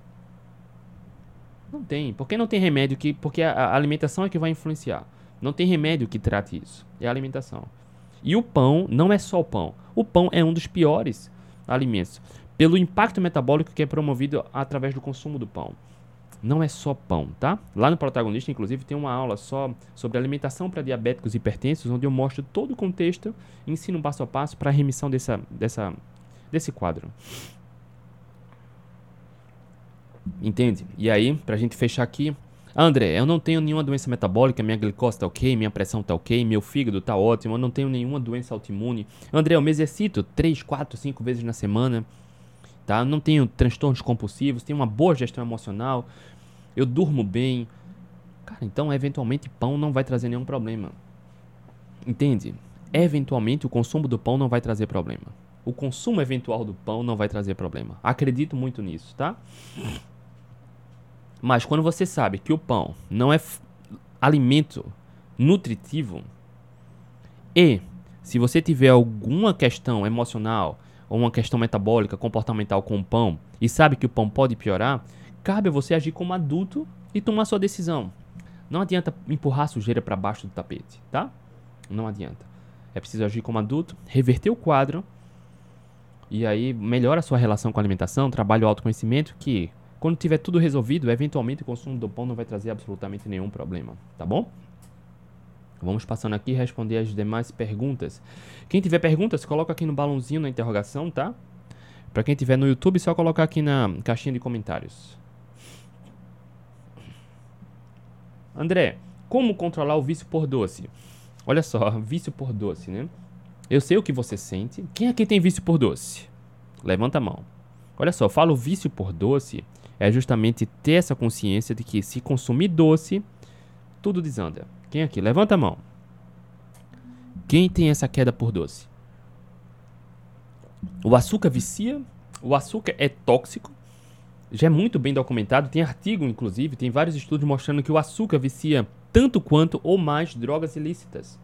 Não tem. Porque não tem remédio que. Porque a, a alimentação é que vai influenciar. Não tem remédio que trate isso. É a alimentação. E o pão não é só o pão. O pão é um dos piores alimentos. Pelo impacto metabólico que é promovido através do consumo do pão. Não é só pão, tá? Lá no protagonista, inclusive, tem uma aula só sobre alimentação para diabéticos e hipertensos, onde eu mostro todo o contexto ensino passo a passo para a remissão dessa, dessa, desse quadro. Entende? E aí, pra gente fechar aqui. André, eu não tenho nenhuma doença metabólica, minha glicose tá ok, minha pressão tá ok, meu fígado tá ótimo, eu não tenho nenhuma doença autoimune. André, eu me exercito 3, 4, 5 vezes na semana, tá? Não tenho transtornos compulsivos, tenho uma boa gestão emocional, eu durmo bem. Cara, então eventualmente pão não vai trazer nenhum problema. Entende? Eventualmente o consumo do pão não vai trazer problema. O consumo eventual do pão não vai trazer problema. Acredito muito nisso, tá? Mas quando você sabe que o pão não é alimento nutritivo e se você tiver alguma questão emocional ou uma questão metabólica, comportamental com o pão e sabe que o pão pode piorar, cabe a você agir como adulto e tomar sua decisão. Não adianta empurrar a sujeira para baixo do tapete, tá? Não adianta. É preciso agir como adulto, reverter o quadro e aí melhora a sua relação com a alimentação, trabalho o autoconhecimento que quando tiver tudo resolvido, eventualmente o consumo do pão não vai trazer absolutamente nenhum problema, tá bom? Vamos passando aqui responder as demais perguntas. Quem tiver perguntas, coloca aqui no balãozinho na interrogação, tá? Para quem tiver no YouTube, só colocar aqui na caixinha de comentários. André, como controlar o vício por doce? Olha só, vício por doce, né? Eu sei o que você sente. Quem aqui tem vício por doce? Levanta a mão. Olha só, eu falo vício por doce é justamente ter essa consciência de que se consumir doce, tudo desanda. Quem aqui? Levanta a mão. Quem tem essa queda por doce? O açúcar vicia, o açúcar é tóxico, já é muito bem documentado, tem artigo inclusive, tem vários estudos mostrando que o açúcar vicia tanto quanto ou mais drogas ilícitas.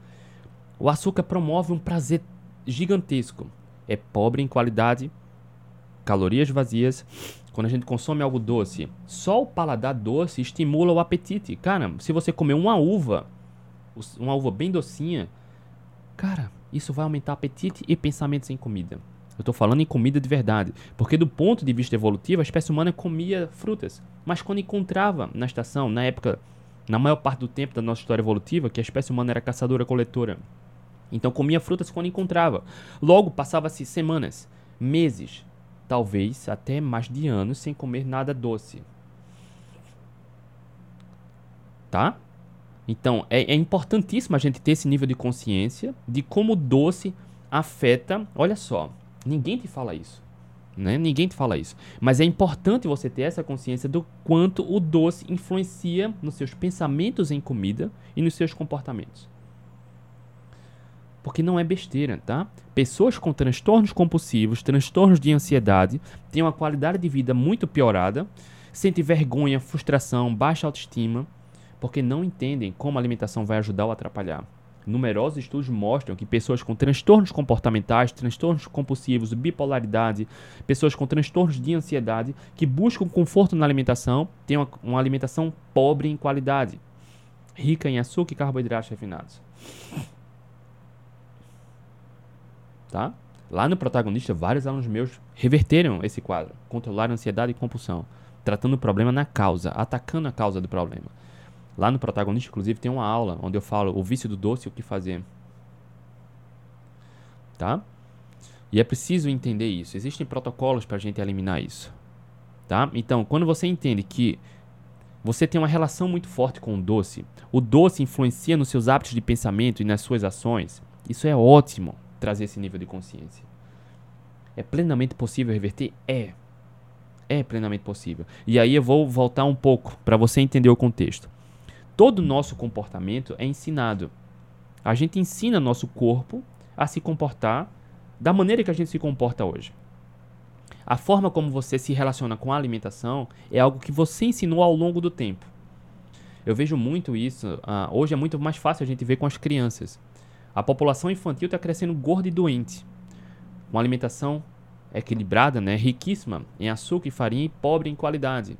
O açúcar promove um prazer gigantesco, é pobre em qualidade, calorias vazias quando a gente consome algo doce, só o paladar doce estimula o apetite. Cara, se você comer uma uva, uma uva bem docinha, cara, isso vai aumentar apetite e pensamentos em comida. Eu estou falando em comida de verdade, porque do ponto de vista evolutivo, a espécie humana comia frutas, mas quando encontrava na estação, na época, na maior parte do tempo da nossa história evolutiva, que a espécie humana era caçadora-coletora, então comia frutas quando encontrava. Logo passava-se semanas, meses, talvez até mais de anos sem comer nada doce. Tá? Então, é, é importantíssimo a gente ter esse nível de consciência de como o doce afeta. Olha só, ninguém te fala isso. Né? Ninguém te fala isso. Mas é importante você ter essa consciência do quanto o doce influencia nos seus pensamentos em comida e nos seus comportamentos. Porque não é besteira, tá? Pessoas com transtornos compulsivos, transtornos de ansiedade, têm uma qualidade de vida muito piorada, sentem vergonha, frustração, baixa autoestima, porque não entendem como a alimentação vai ajudar ou atrapalhar. Numerosos estudos mostram que pessoas com transtornos comportamentais, transtornos compulsivos, bipolaridade, pessoas com transtornos de ansiedade, que buscam conforto na alimentação, têm uma, uma alimentação pobre em qualidade, rica em açúcar e carboidratos refinados. Tá? Lá no protagonista, vários alunos meus reverteram esse quadro, controlaram ansiedade e compulsão, tratando o problema na causa, atacando a causa do problema. Lá no protagonista, inclusive, tem uma aula onde eu falo o vício do doce e o que fazer. Tá? E é preciso entender isso. Existem protocolos para a gente eliminar isso. Tá? Então, quando você entende que você tem uma relação muito forte com o doce, o doce influencia nos seus hábitos de pensamento e nas suas ações, isso é ótimo trazer esse nível de consciência. É plenamente possível reverter? É. É plenamente possível. E aí eu vou voltar um pouco para você entender o contexto todo o nosso comportamento é ensinado. A gente ensina nosso corpo a se comportar da maneira que a gente se comporta hoje. A forma como você se relaciona com a alimentação é algo que você ensinou ao longo do tempo. Eu vejo muito isso. Uh, hoje é muito mais fácil a gente ver com as crianças. A população infantil está crescendo gorda e doente. Uma alimentação equilibrada, né, riquíssima em açúcar e farinha e pobre em qualidade.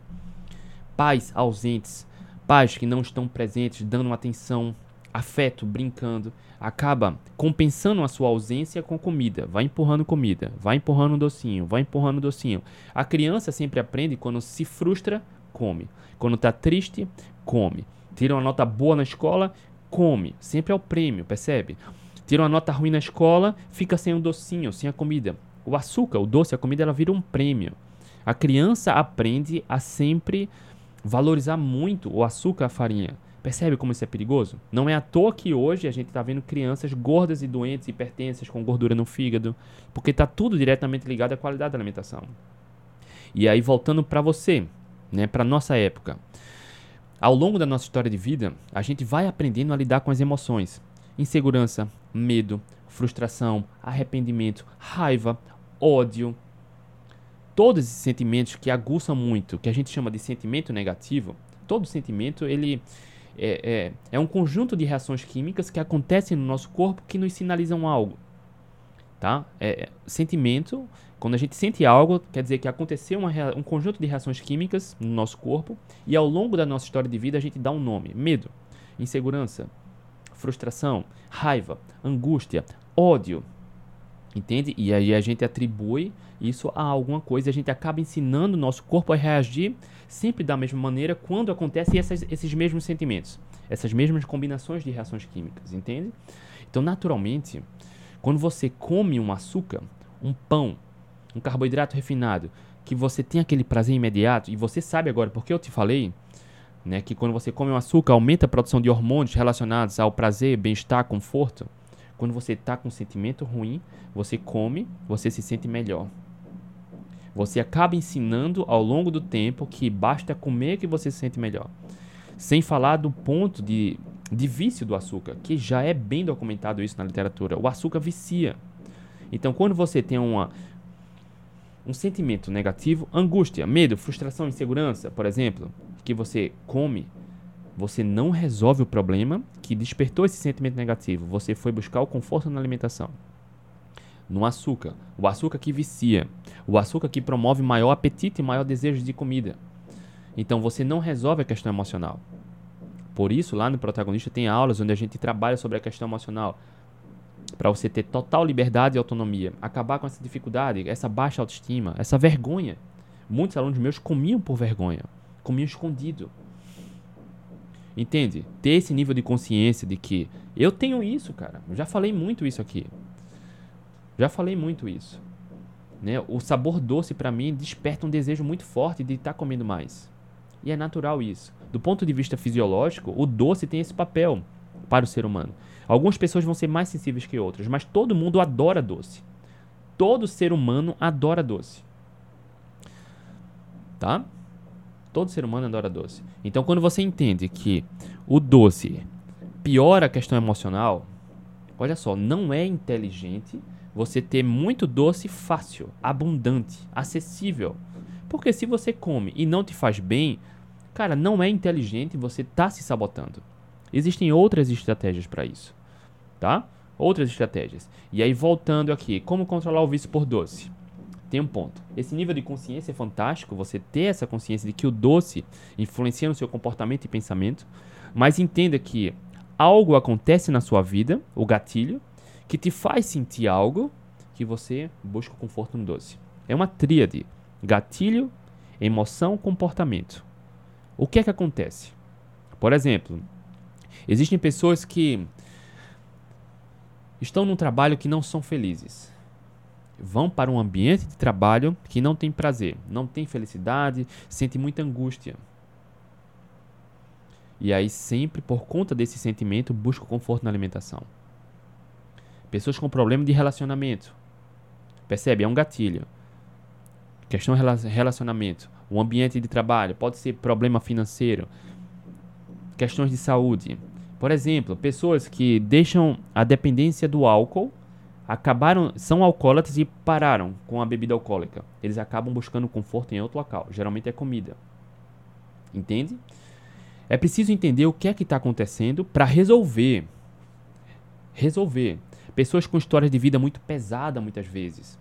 Pais ausentes, Pais que não estão presentes, dando atenção, afeto, brincando, acaba compensando a sua ausência com comida. Vai empurrando comida, vai empurrando um docinho, vai empurrando um docinho. A criança sempre aprende quando se frustra, come. Quando está triste, come. Tira uma nota boa na escola, come. Sempre é o prêmio, percebe? Tira uma nota ruim na escola, fica sem o um docinho, sem a comida. O açúcar, o doce, a comida, ela vira um prêmio. A criança aprende a sempre valorizar muito o açúcar, a farinha. Percebe como isso é perigoso? Não é à toa que hoje a gente está vendo crianças gordas e doentes, hipertensas, com gordura no fígado, porque está tudo diretamente ligado à qualidade da alimentação. E aí, voltando para você, né, para nossa época. Ao longo da nossa história de vida, a gente vai aprendendo a lidar com as emoções. Insegurança, medo, frustração, arrependimento, raiva, ódio, todos esses sentimentos que aguçam muito, que a gente chama de sentimento negativo, todo sentimento ele é, é, é, um conjunto de reações químicas que acontecem no nosso corpo que nos sinalizam algo. Tá? É, sentimento, quando a gente sente algo, quer dizer que aconteceu uma, um conjunto de reações químicas no nosso corpo e ao longo da nossa história de vida a gente dá um nome: medo, insegurança, frustração, raiva, angústia, ódio, Entende? E aí a gente atribui isso a alguma coisa, a gente acaba ensinando o nosso corpo a reagir sempre da mesma maneira quando acontecem esses mesmos sentimentos, essas mesmas combinações de reações químicas, entende? Então, naturalmente, quando você come um açúcar, um pão, um carboidrato refinado, que você tem aquele prazer imediato, e você sabe agora, porque eu te falei, né, que quando você come um açúcar, aumenta a produção de hormônios relacionados ao prazer, bem-estar, conforto. Quando você está com um sentimento ruim, você come, você se sente melhor. Você acaba ensinando ao longo do tempo que basta comer que você se sente melhor. Sem falar do ponto de, de vício do açúcar, que já é bem documentado isso na literatura. O açúcar vicia. Então, quando você tem uma, um sentimento negativo, angústia, medo, frustração, insegurança, por exemplo, que você come, você não resolve o problema que despertou esse sentimento negativo. Você foi buscar o conforto na alimentação. No açúcar. O açúcar que vicia. O açúcar que promove maior apetite e maior desejo de comida. Então você não resolve a questão emocional. Por isso, lá no protagonista tem aulas onde a gente trabalha sobre a questão emocional. Para você ter total liberdade e autonomia. Acabar com essa dificuldade, essa baixa autoestima, essa vergonha. Muitos alunos meus comiam por vergonha. Comiam escondido Entende? Ter esse nível de consciência de que eu tenho isso, cara. Eu já falei muito isso aqui. Já falei muito isso. Né? O sabor doce para mim desperta um desejo muito forte de estar tá comendo mais. E é natural isso. Do ponto de vista fisiológico, o doce tem esse papel para o ser humano. Algumas pessoas vão ser mais sensíveis que outras, mas todo mundo adora doce. Todo ser humano adora doce. Tá? Todo ser humano adora doce. Então, quando você entende que o doce piora a questão emocional, olha só, não é inteligente você ter muito doce fácil, abundante, acessível. Porque se você come e não te faz bem, cara, não é inteligente, você tá se sabotando. Existem outras estratégias para isso. tá? Outras estratégias. E aí voltando aqui, como controlar o vício por doce? Tem um ponto. Esse nível de consciência é fantástico, você ter essa consciência de que o doce influencia no seu comportamento e pensamento, mas entenda que algo acontece na sua vida, o gatilho, que te faz sentir algo que você busca conforto no doce. É uma tríade: gatilho, emoção, comportamento. O que é que acontece? Por exemplo, existem pessoas que estão num trabalho que não são felizes. Vão para um ambiente de trabalho que não tem prazer, não tem felicidade, sente muita angústia. E aí, sempre por conta desse sentimento, busca conforto na alimentação. Pessoas com problema de relacionamento. Percebe? É um gatilho. Questão relacionamento. O ambiente de trabalho. Pode ser problema financeiro. Questões de saúde. Por exemplo, pessoas que deixam a dependência do álcool, acabaram, são alcoólatras e pararam com a bebida alcoólica. Eles acabam buscando conforto em outro local. Geralmente é comida. Entende? É preciso entender o que é que está acontecendo para resolver. Resolver. Pessoas com histórias de vida muito pesada muitas vezes.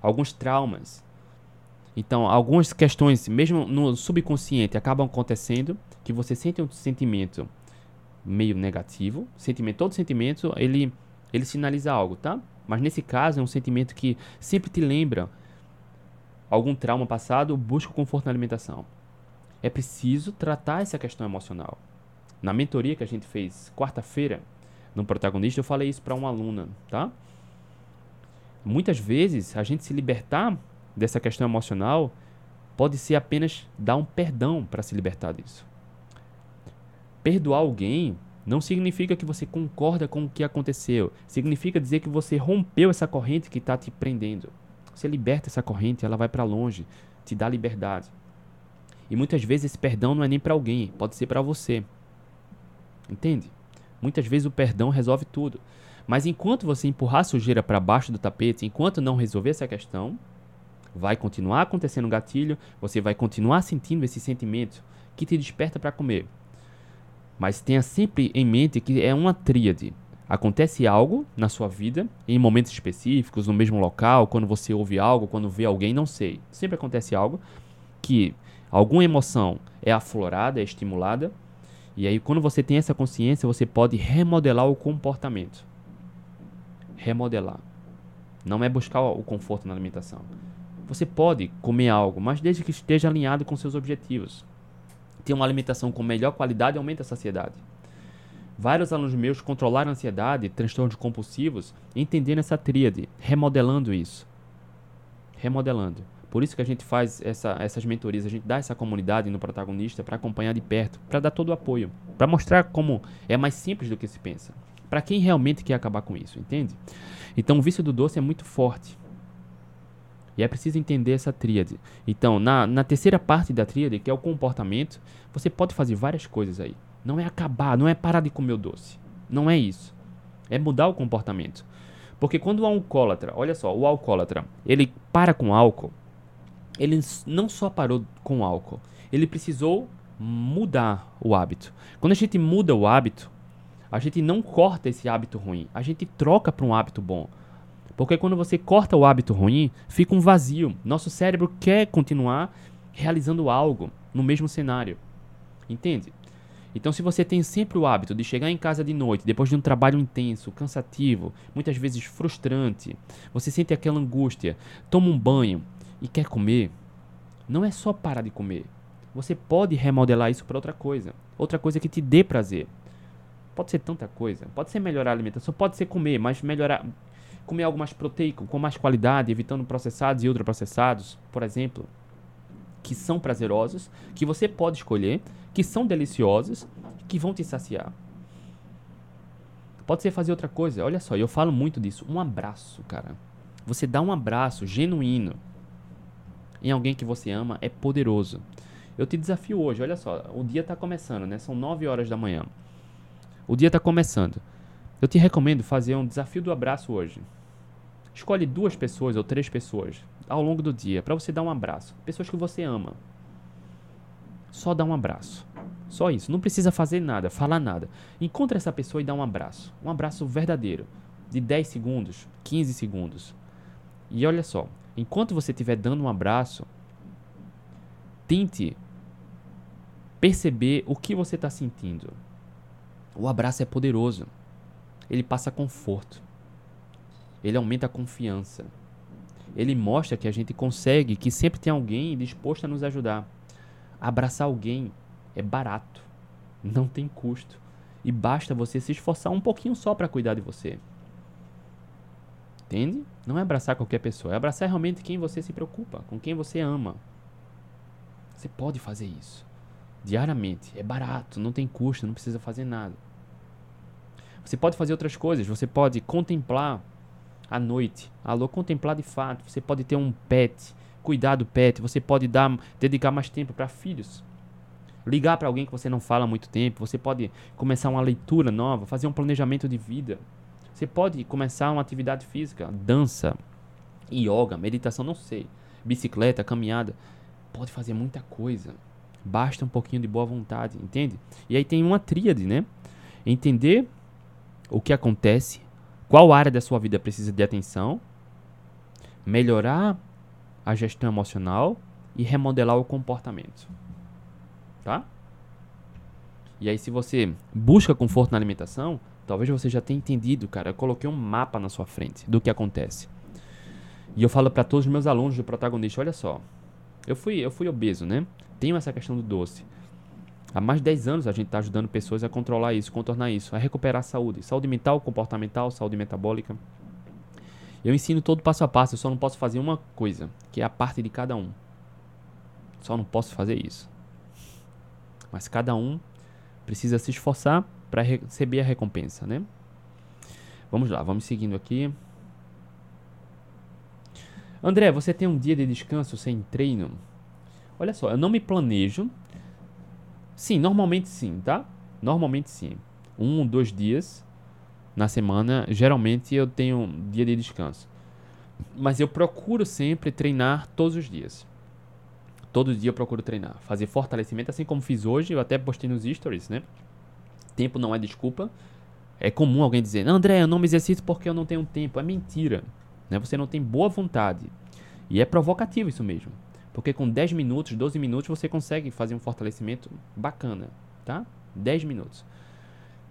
Alguns traumas. Então, algumas questões, mesmo no subconsciente, acabam acontecendo que você sente um sentimento meio negativo. Sentimento, todo sentimento, ele, ele sinaliza algo, tá? Mas nesse caso é um sentimento que sempre te lembra algum trauma passado, busca conforto na alimentação é preciso tratar essa questão emocional. Na mentoria que a gente fez quarta-feira, no protagonista, eu falei isso para uma aluna, tá? Muitas vezes a gente se libertar dessa questão emocional pode ser apenas dar um perdão para se libertar disso. Perdoar alguém não significa que você concorda com o que aconteceu. Significa dizer que você rompeu essa corrente que está te prendendo. Você liberta essa corrente, ela vai para longe, te dá liberdade. E muitas vezes esse perdão não é nem para alguém, pode ser para você. Entende? Muitas vezes o perdão resolve tudo. Mas enquanto você empurrar a sujeira para baixo do tapete, enquanto não resolver essa questão, vai continuar acontecendo um gatilho, você vai continuar sentindo esse sentimento que te desperta para comer. Mas tenha sempre em mente que é uma tríade. Acontece algo na sua vida, em momentos específicos, no mesmo local, quando você ouve algo, quando vê alguém, não sei. Sempre acontece algo que alguma emoção é aflorada, é estimulada, e aí quando você tem essa consciência, você pode remodelar o comportamento. Remodelar. Não é buscar o conforto na alimentação. Você pode comer algo, mas desde que esteja alinhado com seus objetivos. Ter uma alimentação com melhor qualidade aumenta a saciedade. Vários alunos meus controlaram a ansiedade, transtornos compulsivos, entendendo essa tríade, remodelando isso. Remodelando. Por isso que a gente faz essa, essas mentorias, a gente dá essa comunidade no protagonista para acompanhar de perto, para dar todo o apoio, para mostrar como é mais simples do que se pensa. Para quem realmente quer acabar com isso, entende? Então o vício do doce é muito forte. E é preciso entender essa tríade. Então, na, na terceira parte da tríade, que é o comportamento, você pode fazer várias coisas aí. Não é acabar, não é parar de comer o doce. Não é isso. É mudar o comportamento. Porque quando o alcoólatra, olha só, o alcoólatra, ele para com álcool, ele não só parou com o álcool, ele precisou mudar o hábito. Quando a gente muda o hábito, a gente não corta esse hábito ruim, a gente troca para um hábito bom. Porque quando você corta o hábito ruim, fica um vazio. Nosso cérebro quer continuar realizando algo no mesmo cenário. Entende? Então, se você tem sempre o hábito de chegar em casa de noite, depois de um trabalho intenso, cansativo, muitas vezes frustrante, você sente aquela angústia, toma um banho, e quer comer, não é só parar de comer. Você pode remodelar isso para outra coisa. Outra coisa que te dê prazer. Pode ser tanta coisa. Pode ser melhorar a alimentação, pode ser comer, mas melhorar. Comer algo mais proteico, com mais qualidade, evitando processados e ultraprocessados, por exemplo, que são prazerosos, que você pode escolher, que são deliciosos, que vão te saciar. Pode ser fazer outra coisa. Olha só, eu falo muito disso. Um abraço, cara. Você dá um abraço genuíno em alguém que você ama é poderoso. Eu te desafio hoje, olha só, o dia está começando, né? São 9 horas da manhã. O dia está começando. Eu te recomendo fazer um desafio do abraço hoje. Escolhe duas pessoas ou três pessoas ao longo do dia para você dar um abraço. Pessoas que você ama. Só dá um abraço. Só isso. Não precisa fazer nada, falar nada. Encontre essa pessoa e dá um abraço. Um abraço verdadeiro. De 10 segundos, 15 segundos. E olha só, enquanto você estiver dando um abraço, tente perceber o que você está sentindo. O abraço é poderoso. Ele passa conforto. Ele aumenta a confiança. Ele mostra que a gente consegue, que sempre tem alguém disposto a nos ajudar. Abraçar alguém é barato, não tem custo e basta você se esforçar um pouquinho só para cuidar de você. Entende? Não é abraçar qualquer pessoa, é abraçar realmente quem você se preocupa, com quem você ama. Você pode fazer isso diariamente, é barato, não tem custo, não precisa fazer nada. Você pode fazer outras coisas, você pode contemplar à noite. Alô, contemplar de fato. Você pode ter um pet, cuidar do pet. Você pode dar, dedicar mais tempo para filhos. Ligar para alguém que você não fala há muito tempo. Você pode começar uma leitura nova, fazer um planejamento de vida. Você pode começar uma atividade física, dança, yoga, meditação, não sei, bicicleta, caminhada. Pode fazer muita coisa. Basta um pouquinho de boa vontade, entende? E aí tem uma tríade, né? Entender o que acontece, qual área da sua vida precisa de atenção, melhorar a gestão emocional e remodelar o comportamento. Tá? E aí, se você busca conforto na alimentação, talvez você já tenha entendido, cara. Eu coloquei um mapa na sua frente do que acontece. E eu falo para todos os meus alunos do protagonista: olha só, eu fui, eu fui obeso, né? Tenho essa questão do doce. Há mais de 10 anos a gente está ajudando pessoas a controlar isso, contornar isso, a recuperar a saúde. Saúde mental, comportamental, saúde metabólica. Eu ensino todo passo a passo, eu só não posso fazer uma coisa, que é a parte de cada um. Só não posso fazer isso. Mas cada um precisa se esforçar para receber a recompensa, né? Vamos lá, vamos seguindo aqui. André, você tem um dia de descanso sem treino? Olha só, eu não me planejo Sim, normalmente sim, tá? Normalmente sim. Um, dois dias na semana, geralmente eu tenho um dia de descanso. Mas eu procuro sempre treinar todos os dias. Todo dia eu procuro treinar. Fazer fortalecimento, assim como fiz hoje, eu até postei nos stories, né? Tempo não é desculpa. É comum alguém dizer, André, eu não me exercito porque eu não tenho tempo. É mentira. Né? Você não tem boa vontade. E é provocativo isso mesmo. Porque com 10 minutos, 12 minutos você consegue fazer um fortalecimento bacana, tá? 10 minutos.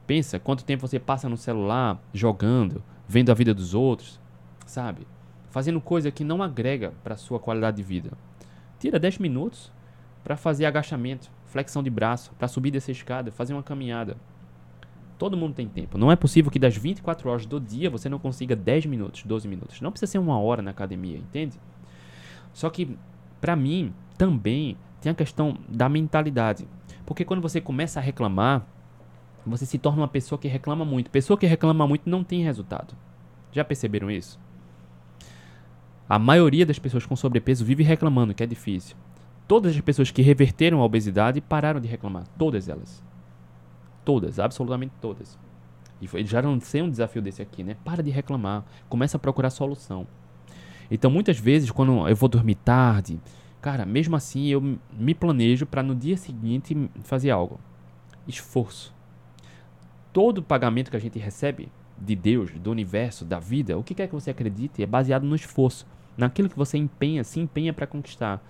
Pensa quanto tempo você passa no celular jogando, vendo a vida dos outros, sabe? Fazendo coisa que não agrega para sua qualidade de vida. Tira 10 minutos para fazer agachamento, flexão de braço, para subir dessa escada, fazer uma caminhada. Todo mundo tem tempo. Não é possível que das 24 horas do dia você não consiga 10 minutos, 12 minutos. Não precisa ser uma hora na academia, entende? Só que para mim, também tem a questão da mentalidade. Porque quando você começa a reclamar, você se torna uma pessoa que reclama muito. Pessoa que reclama muito não tem resultado. Já perceberam isso? A maioria das pessoas com sobrepeso vive reclamando que é difícil. Todas as pessoas que reverteram a obesidade pararam de reclamar. Todas elas. Todas, absolutamente todas. E já não sei um desafio desse aqui, né? Para de reclamar. Começa a procurar solução. Então, muitas vezes, quando eu vou dormir tarde, cara, mesmo assim eu me planejo para no dia seguinte fazer algo. Esforço. Todo pagamento que a gente recebe de Deus, do universo, da vida, o que quer que você acredite, é baseado no esforço, naquilo que você empenha, se empenha para conquistar.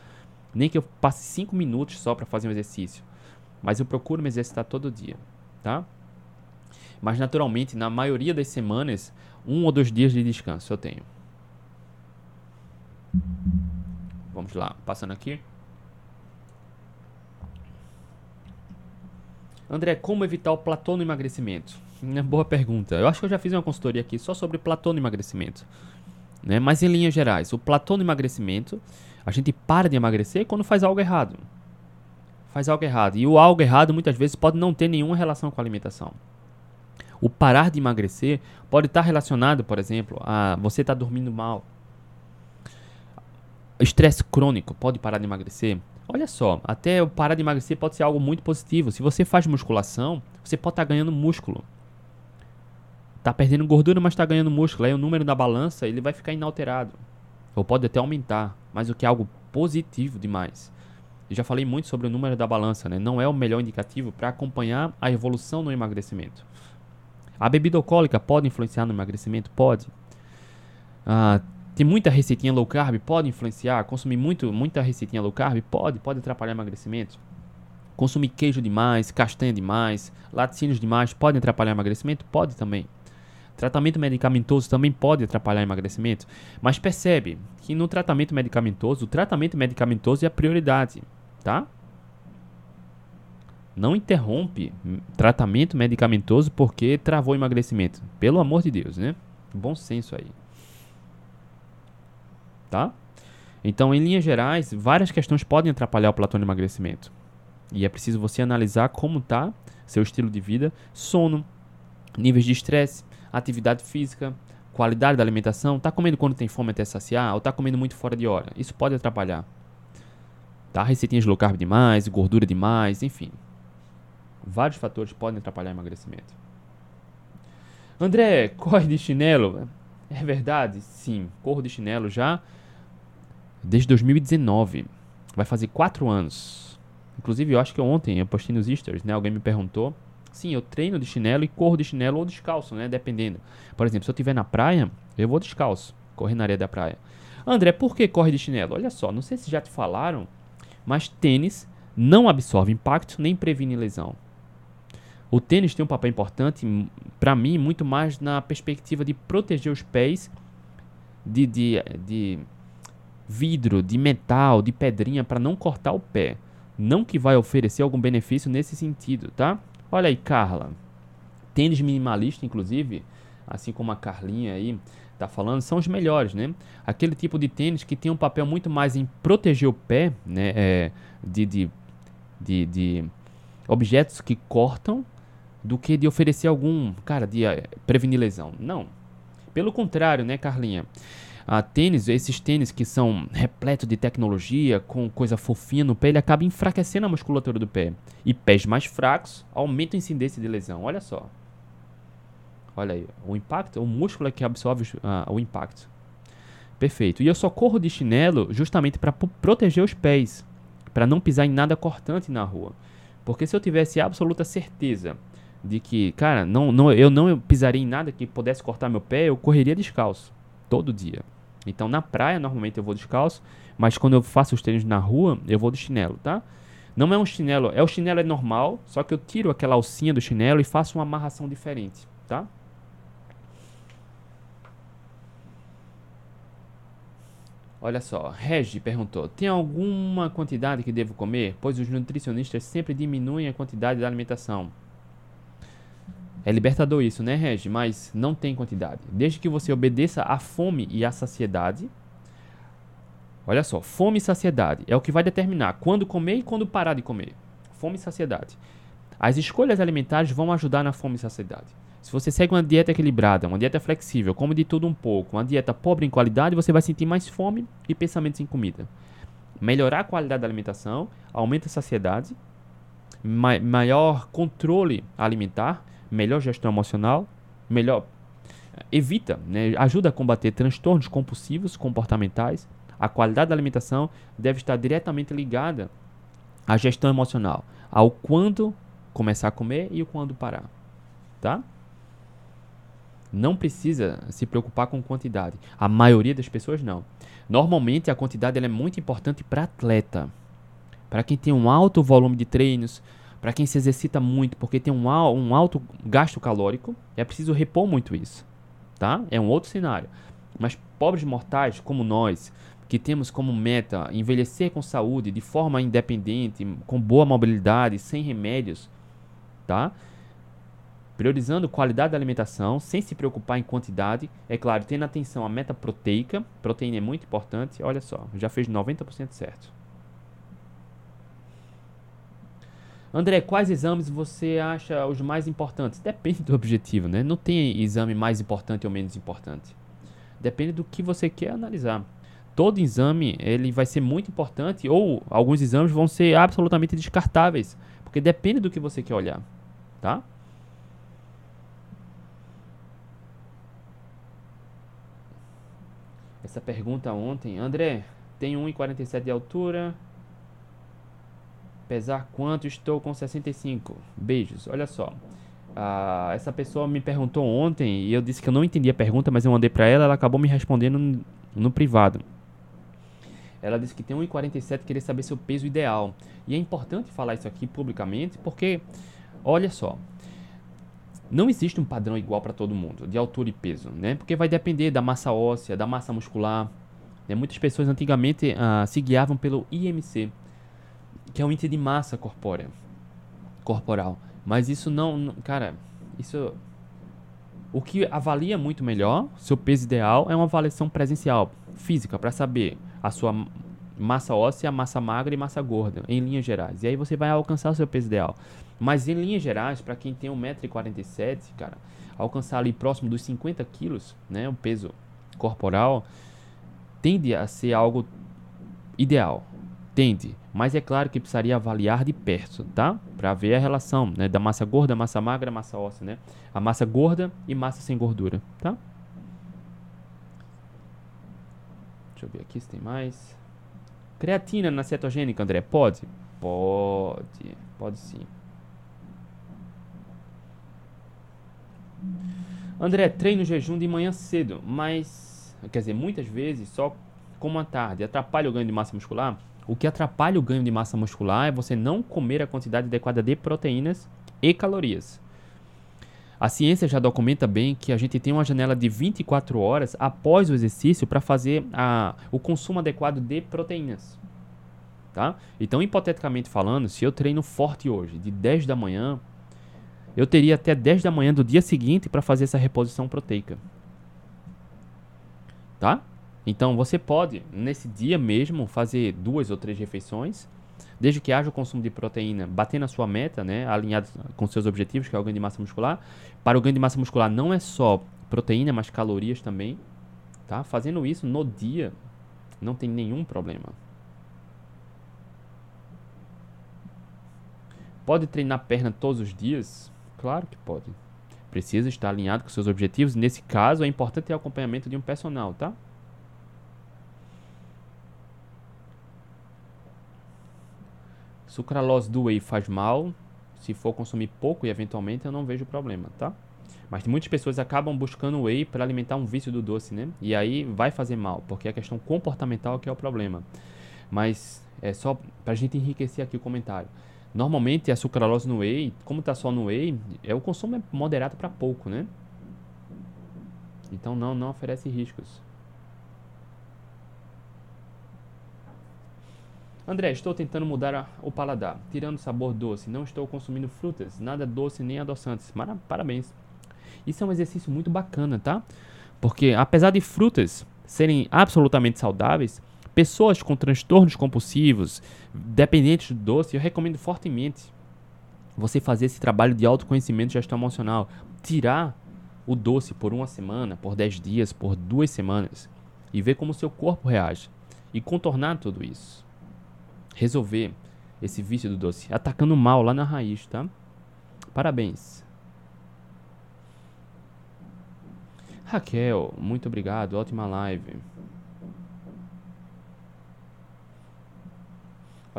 Nem que eu passe cinco minutos só para fazer um exercício, mas eu procuro me exercitar todo dia, tá? Mas naturalmente, na maioria das semanas, um ou dois dias de descanso eu tenho. Vamos lá, passando aqui. André, como evitar o platô no emagrecimento? Boa pergunta. Eu acho que eu já fiz uma consultoria aqui só sobre platô no emagrecimento. Né? Mas em linhas gerais, o platô no emagrecimento, a gente para de emagrecer quando faz algo errado. Faz algo errado. E o algo errado muitas vezes pode não ter nenhuma relação com a alimentação. O parar de emagrecer pode estar relacionado, por exemplo, a você estar tá dormindo mal, estresse crônico pode parar de emagrecer? Olha só, até parar de emagrecer pode ser algo muito positivo. Se você faz musculação, você pode estar tá ganhando músculo. Tá perdendo gordura, mas está ganhando músculo. Aí o número da balança ele vai ficar inalterado. Ou pode até aumentar, mas o que é algo positivo demais. Já falei muito sobre o número da balança, né? Não é o melhor indicativo para acompanhar a evolução no emagrecimento. A bebida alcoólica pode influenciar no emagrecimento? Pode. Ah, tem muita receitinha low carb? Pode influenciar. Consumir muito, muita receitinha low carb? Pode. Pode atrapalhar o emagrecimento. Consumir queijo demais, castanha demais, laticínios demais, pode atrapalhar o emagrecimento? Pode também. Tratamento medicamentoso também pode atrapalhar o emagrecimento, mas percebe que no tratamento medicamentoso, o tratamento medicamentoso é a prioridade, tá? Não interrompe tratamento medicamentoso porque travou o emagrecimento. Pelo amor de Deus, né? Bom senso aí. Tá? Então, em linhas gerais, várias questões podem atrapalhar o platô de emagrecimento. E é preciso você analisar como tá seu estilo de vida, sono, níveis de estresse, atividade física, qualidade da alimentação, tá comendo quando tem fome até saciar ou tá comendo muito fora de hora. Isso pode atrapalhar. Tá? Receitinhas low carb demais, gordura demais, enfim. Vários fatores podem atrapalhar o emagrecimento. André, corre de chinelo? É verdade? Sim, corro de chinelo já desde 2019. Vai fazer 4 anos. Inclusive, eu acho que ontem eu postei nos stories, né? Alguém me perguntou Sim, eu treino de chinelo e corro de chinelo ou descalço, né? Dependendo. Por exemplo, se eu estiver na praia, eu vou descalço, correr na areia da praia. André, por que corre de chinelo? Olha só, não sei se já te falaram, mas tênis não absorve impacto nem previne lesão. O tênis tem um papel importante, para mim, muito mais na perspectiva de proteger os pés de, de, de vidro, de metal, de pedrinha, para não cortar o pé. Não que vai oferecer algum benefício nesse sentido, tá? Olha aí, Carla. Tênis minimalista, inclusive, assim como a Carlinha aí tá falando, são os melhores, né? Aquele tipo de tênis que tem um papel muito mais em proteger o pé, né? É, de, de, de, de, objetos que cortam do que de oferecer algum, cara, de uh, prevenir lesão. Não. Pelo contrário, né, Carlinha? a tênis, esses tênis que são repletos de tecnologia, com coisa fofinha no pé, ele acaba enfraquecendo a musculatura do pé. E pés mais fracos aumentam a incidência de lesão. Olha só. Olha aí, o impacto, o músculo é que absorve uh, o impacto. Perfeito. E eu só corro de chinelo justamente para proteger os pés, para não pisar em nada cortante na rua. Porque se eu tivesse absoluta certeza de que, cara, não, não, eu não pisaria em nada que pudesse cortar meu pé, eu correria descalço todo dia. Então na praia normalmente eu vou descalço, mas quando eu faço os treinos na rua, eu vou de chinelo, tá? Não é um chinelo, é o chinelo é normal, só que eu tiro aquela alcinha do chinelo e faço uma amarração diferente, tá? Olha só, Regi perguntou: tem alguma quantidade que devo comer? Pois os nutricionistas sempre diminuem a quantidade da alimentação. É libertador isso, né, Regi? Mas não tem quantidade. Desde que você obedeça à fome e à saciedade. Olha só, fome e saciedade é o que vai determinar quando comer e quando parar de comer. Fome e saciedade. As escolhas alimentares vão ajudar na fome e saciedade. Se você segue uma dieta equilibrada, uma dieta flexível, come de tudo um pouco, uma dieta pobre em qualidade, você vai sentir mais fome e pensamentos em comida. Melhorar a qualidade da alimentação aumenta a saciedade, ma maior controle alimentar melhor gestão emocional, melhor evita, né, ajuda a combater transtornos compulsivos comportamentais. A qualidade da alimentação deve estar diretamente ligada à gestão emocional, ao quando começar a comer e o quando parar, tá? Não precisa se preocupar com quantidade. A maioria das pessoas não. Normalmente a quantidade é muito importante para atleta, para quem tem um alto volume de treinos, para quem se exercita muito, porque tem um, um alto gasto calórico, é preciso repor muito isso, tá? É um outro cenário. Mas pobres mortais como nós, que temos como meta envelhecer com saúde, de forma independente, com boa mobilidade, sem remédios, tá? Priorizando qualidade da alimentação, sem se preocupar em quantidade, é claro, tendo atenção à meta proteica, proteína é muito importante, olha só, já fez 90% certo. André, quais exames você acha os mais importantes? Depende do objetivo, né? Não tem exame mais importante ou menos importante. Depende do que você quer analisar. Todo exame ele vai ser muito importante ou alguns exames vão ser absolutamente descartáveis, porque depende do que você quer olhar, tá? Essa pergunta ontem, André, tem 1,47 de altura, Pesar quanto? Estou com 65. Beijos. Olha só. Ah, essa pessoa me perguntou ontem e eu disse que eu não entendi a pergunta, mas eu mandei para ela, ela acabou me respondendo no, no privado. Ela disse que tem 1,47 queria saber seu peso ideal. E é importante falar isso aqui publicamente porque, olha só, não existe um padrão igual para todo mundo, de altura e peso, né? Porque vai depender da massa óssea, da massa muscular. Né? Muitas pessoas antigamente ah, se guiavam pelo IMC, que é o índice de massa corpórea, corporal. Mas isso não, não cara, isso o que avalia muito melhor seu peso ideal é uma avaliação presencial, física, para saber a sua massa óssea, massa magra e massa gorda, em linhas gerais. E aí você vai alcançar o seu peso ideal. Mas em linhas gerais, para quem tem 1,47m, cara, alcançar ali próximo dos 50 quilos, né, o peso corporal, tende a ser algo ideal. Tende. Mas é claro que precisaria avaliar de perto, tá? Para ver a relação né, da massa gorda, massa magra, massa óssea, né? A massa gorda e massa sem gordura, tá? Deixa eu ver aqui se tem mais. Creatina na cetogênica, André, pode? Pode, pode sim. André, treino jejum de manhã cedo, mas, quer dizer, muitas vezes só como à tarde. Atrapalha o ganho de massa muscular? O que atrapalha o ganho de massa muscular é você não comer a quantidade adequada de proteínas e calorias. A ciência já documenta bem que a gente tem uma janela de 24 horas após o exercício para fazer a, o consumo adequado de proteínas. Tá? Então, hipoteticamente falando, se eu treino forte hoje, de 10 da manhã, eu teria até 10 da manhã do dia seguinte para fazer essa reposição proteica. Tá? Então, você pode, nesse dia mesmo, fazer duas ou três refeições desde que haja o consumo de proteína batendo na sua meta, né, alinhado com seus objetivos, que é o ganho de massa muscular. Para o ganho de massa muscular não é só proteína, mas calorias também. Tá? Fazendo isso no dia não tem nenhum problema. Pode treinar perna todos os dias? Claro que pode. Precisa estar alinhado com seus objetivos. Nesse caso, é importante ter acompanhamento de um personal, tá? Sucralose do whey faz mal. Se for consumir pouco e eventualmente eu não vejo problema, tá? Mas muitas pessoas acabam buscando whey para alimentar um vício do doce, né? E aí vai fazer mal, porque é a questão comportamental que é o problema. Mas é só para a gente enriquecer aqui o comentário. Normalmente a sucralose no whey, como está só no whey, é o consumo é moderado para pouco, né? Então não não oferece riscos. André, estou tentando mudar a, o paladar, tirando o sabor doce. Não estou consumindo frutas, nada doce nem adoçantes. Mara, parabéns. Isso é um exercício muito bacana, tá? Porque apesar de frutas serem absolutamente saudáveis, pessoas com transtornos compulsivos, dependentes do doce, eu recomendo fortemente você fazer esse trabalho de autoconhecimento e gestão emocional. Tirar o doce por uma semana, por 10 dias, por duas semanas e ver como seu corpo reage e contornar tudo isso resolver esse vício do doce, atacando mal lá na raiz, tá? Parabéns. Raquel, muito obrigado, ótima live.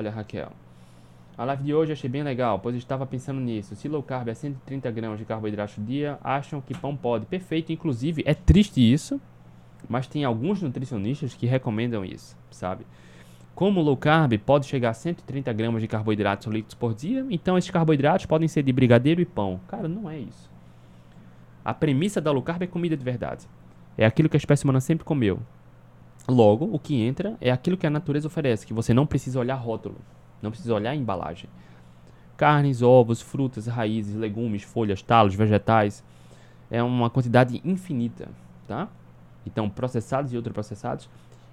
Olha, Raquel. A live de hoje achei bem legal, pois estava pensando nisso. Se low carb é 130 gramas de carboidrato por dia, acham que pão pode. Perfeito, inclusive é triste isso, mas tem alguns nutricionistas que recomendam isso, sabe? Como low carb pode chegar a 130 gramas de carboidratos líquidos por dia, então esses carboidratos podem ser de brigadeiro e pão. Cara, não é isso. A premissa da low carb é comida de verdade. É aquilo que a espécie humana sempre comeu. Logo, o que entra é aquilo que a natureza oferece, que você não precisa olhar rótulo, não precisa olhar embalagem. Carnes, ovos, frutas, raízes, legumes, folhas, talos, vegetais. É uma quantidade infinita, tá? Então, processados e ultraprocessados,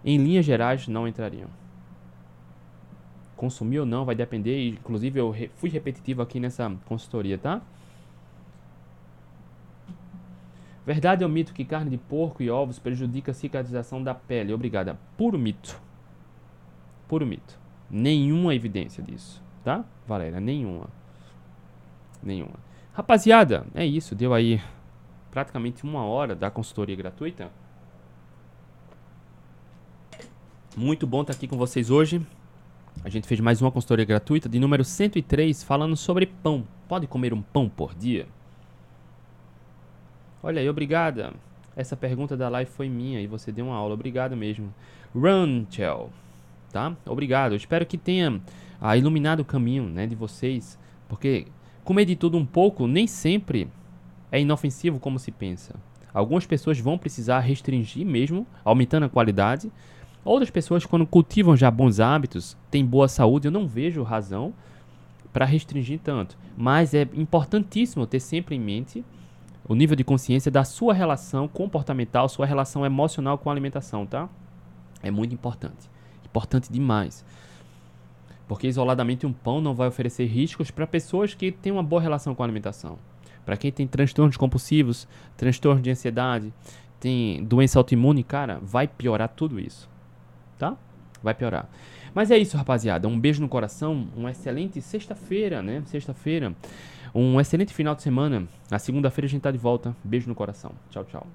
em linhas gerais, não entrariam consumir ou não vai depender. Inclusive, eu fui repetitivo aqui nessa consultoria, tá? Verdade ou mito que carne de porco e ovos prejudica a cicatrização da pele? Obrigada. Puro mito. Puro mito. Nenhuma evidência disso, tá? Valéria, nenhuma. Nenhuma. Rapaziada, é isso. Deu aí praticamente uma hora da consultoria gratuita. Muito bom estar aqui com vocês hoje. A gente fez mais uma consultoria gratuita de número 103 falando sobre pão. Pode comer um pão por dia? Olha aí, obrigada. Essa pergunta da live foi minha e você deu uma aula. Obrigado mesmo. Runchel, tá? Obrigado. Espero que tenha ah, iluminado o caminho né, de vocês, porque comer de tudo um pouco nem sempre é inofensivo como se pensa. Algumas pessoas vão precisar restringir mesmo, aumentando a qualidade. Outras pessoas, quando cultivam já bons hábitos, têm boa saúde, eu não vejo razão para restringir tanto. Mas é importantíssimo ter sempre em mente o nível de consciência da sua relação comportamental, sua relação emocional com a alimentação, tá? É muito importante. Importante demais. Porque isoladamente um pão não vai oferecer riscos para pessoas que têm uma boa relação com a alimentação. Para quem tem transtornos compulsivos, transtorno de ansiedade, tem doença autoimune, cara, vai piorar tudo isso. Tá? Vai piorar. Mas é isso, rapaziada. Um beijo no coração. Uma excelente sexta-feira, né? Sexta-feira. Um excelente final de semana. Na segunda-feira a gente tá de volta. Beijo no coração. Tchau, tchau.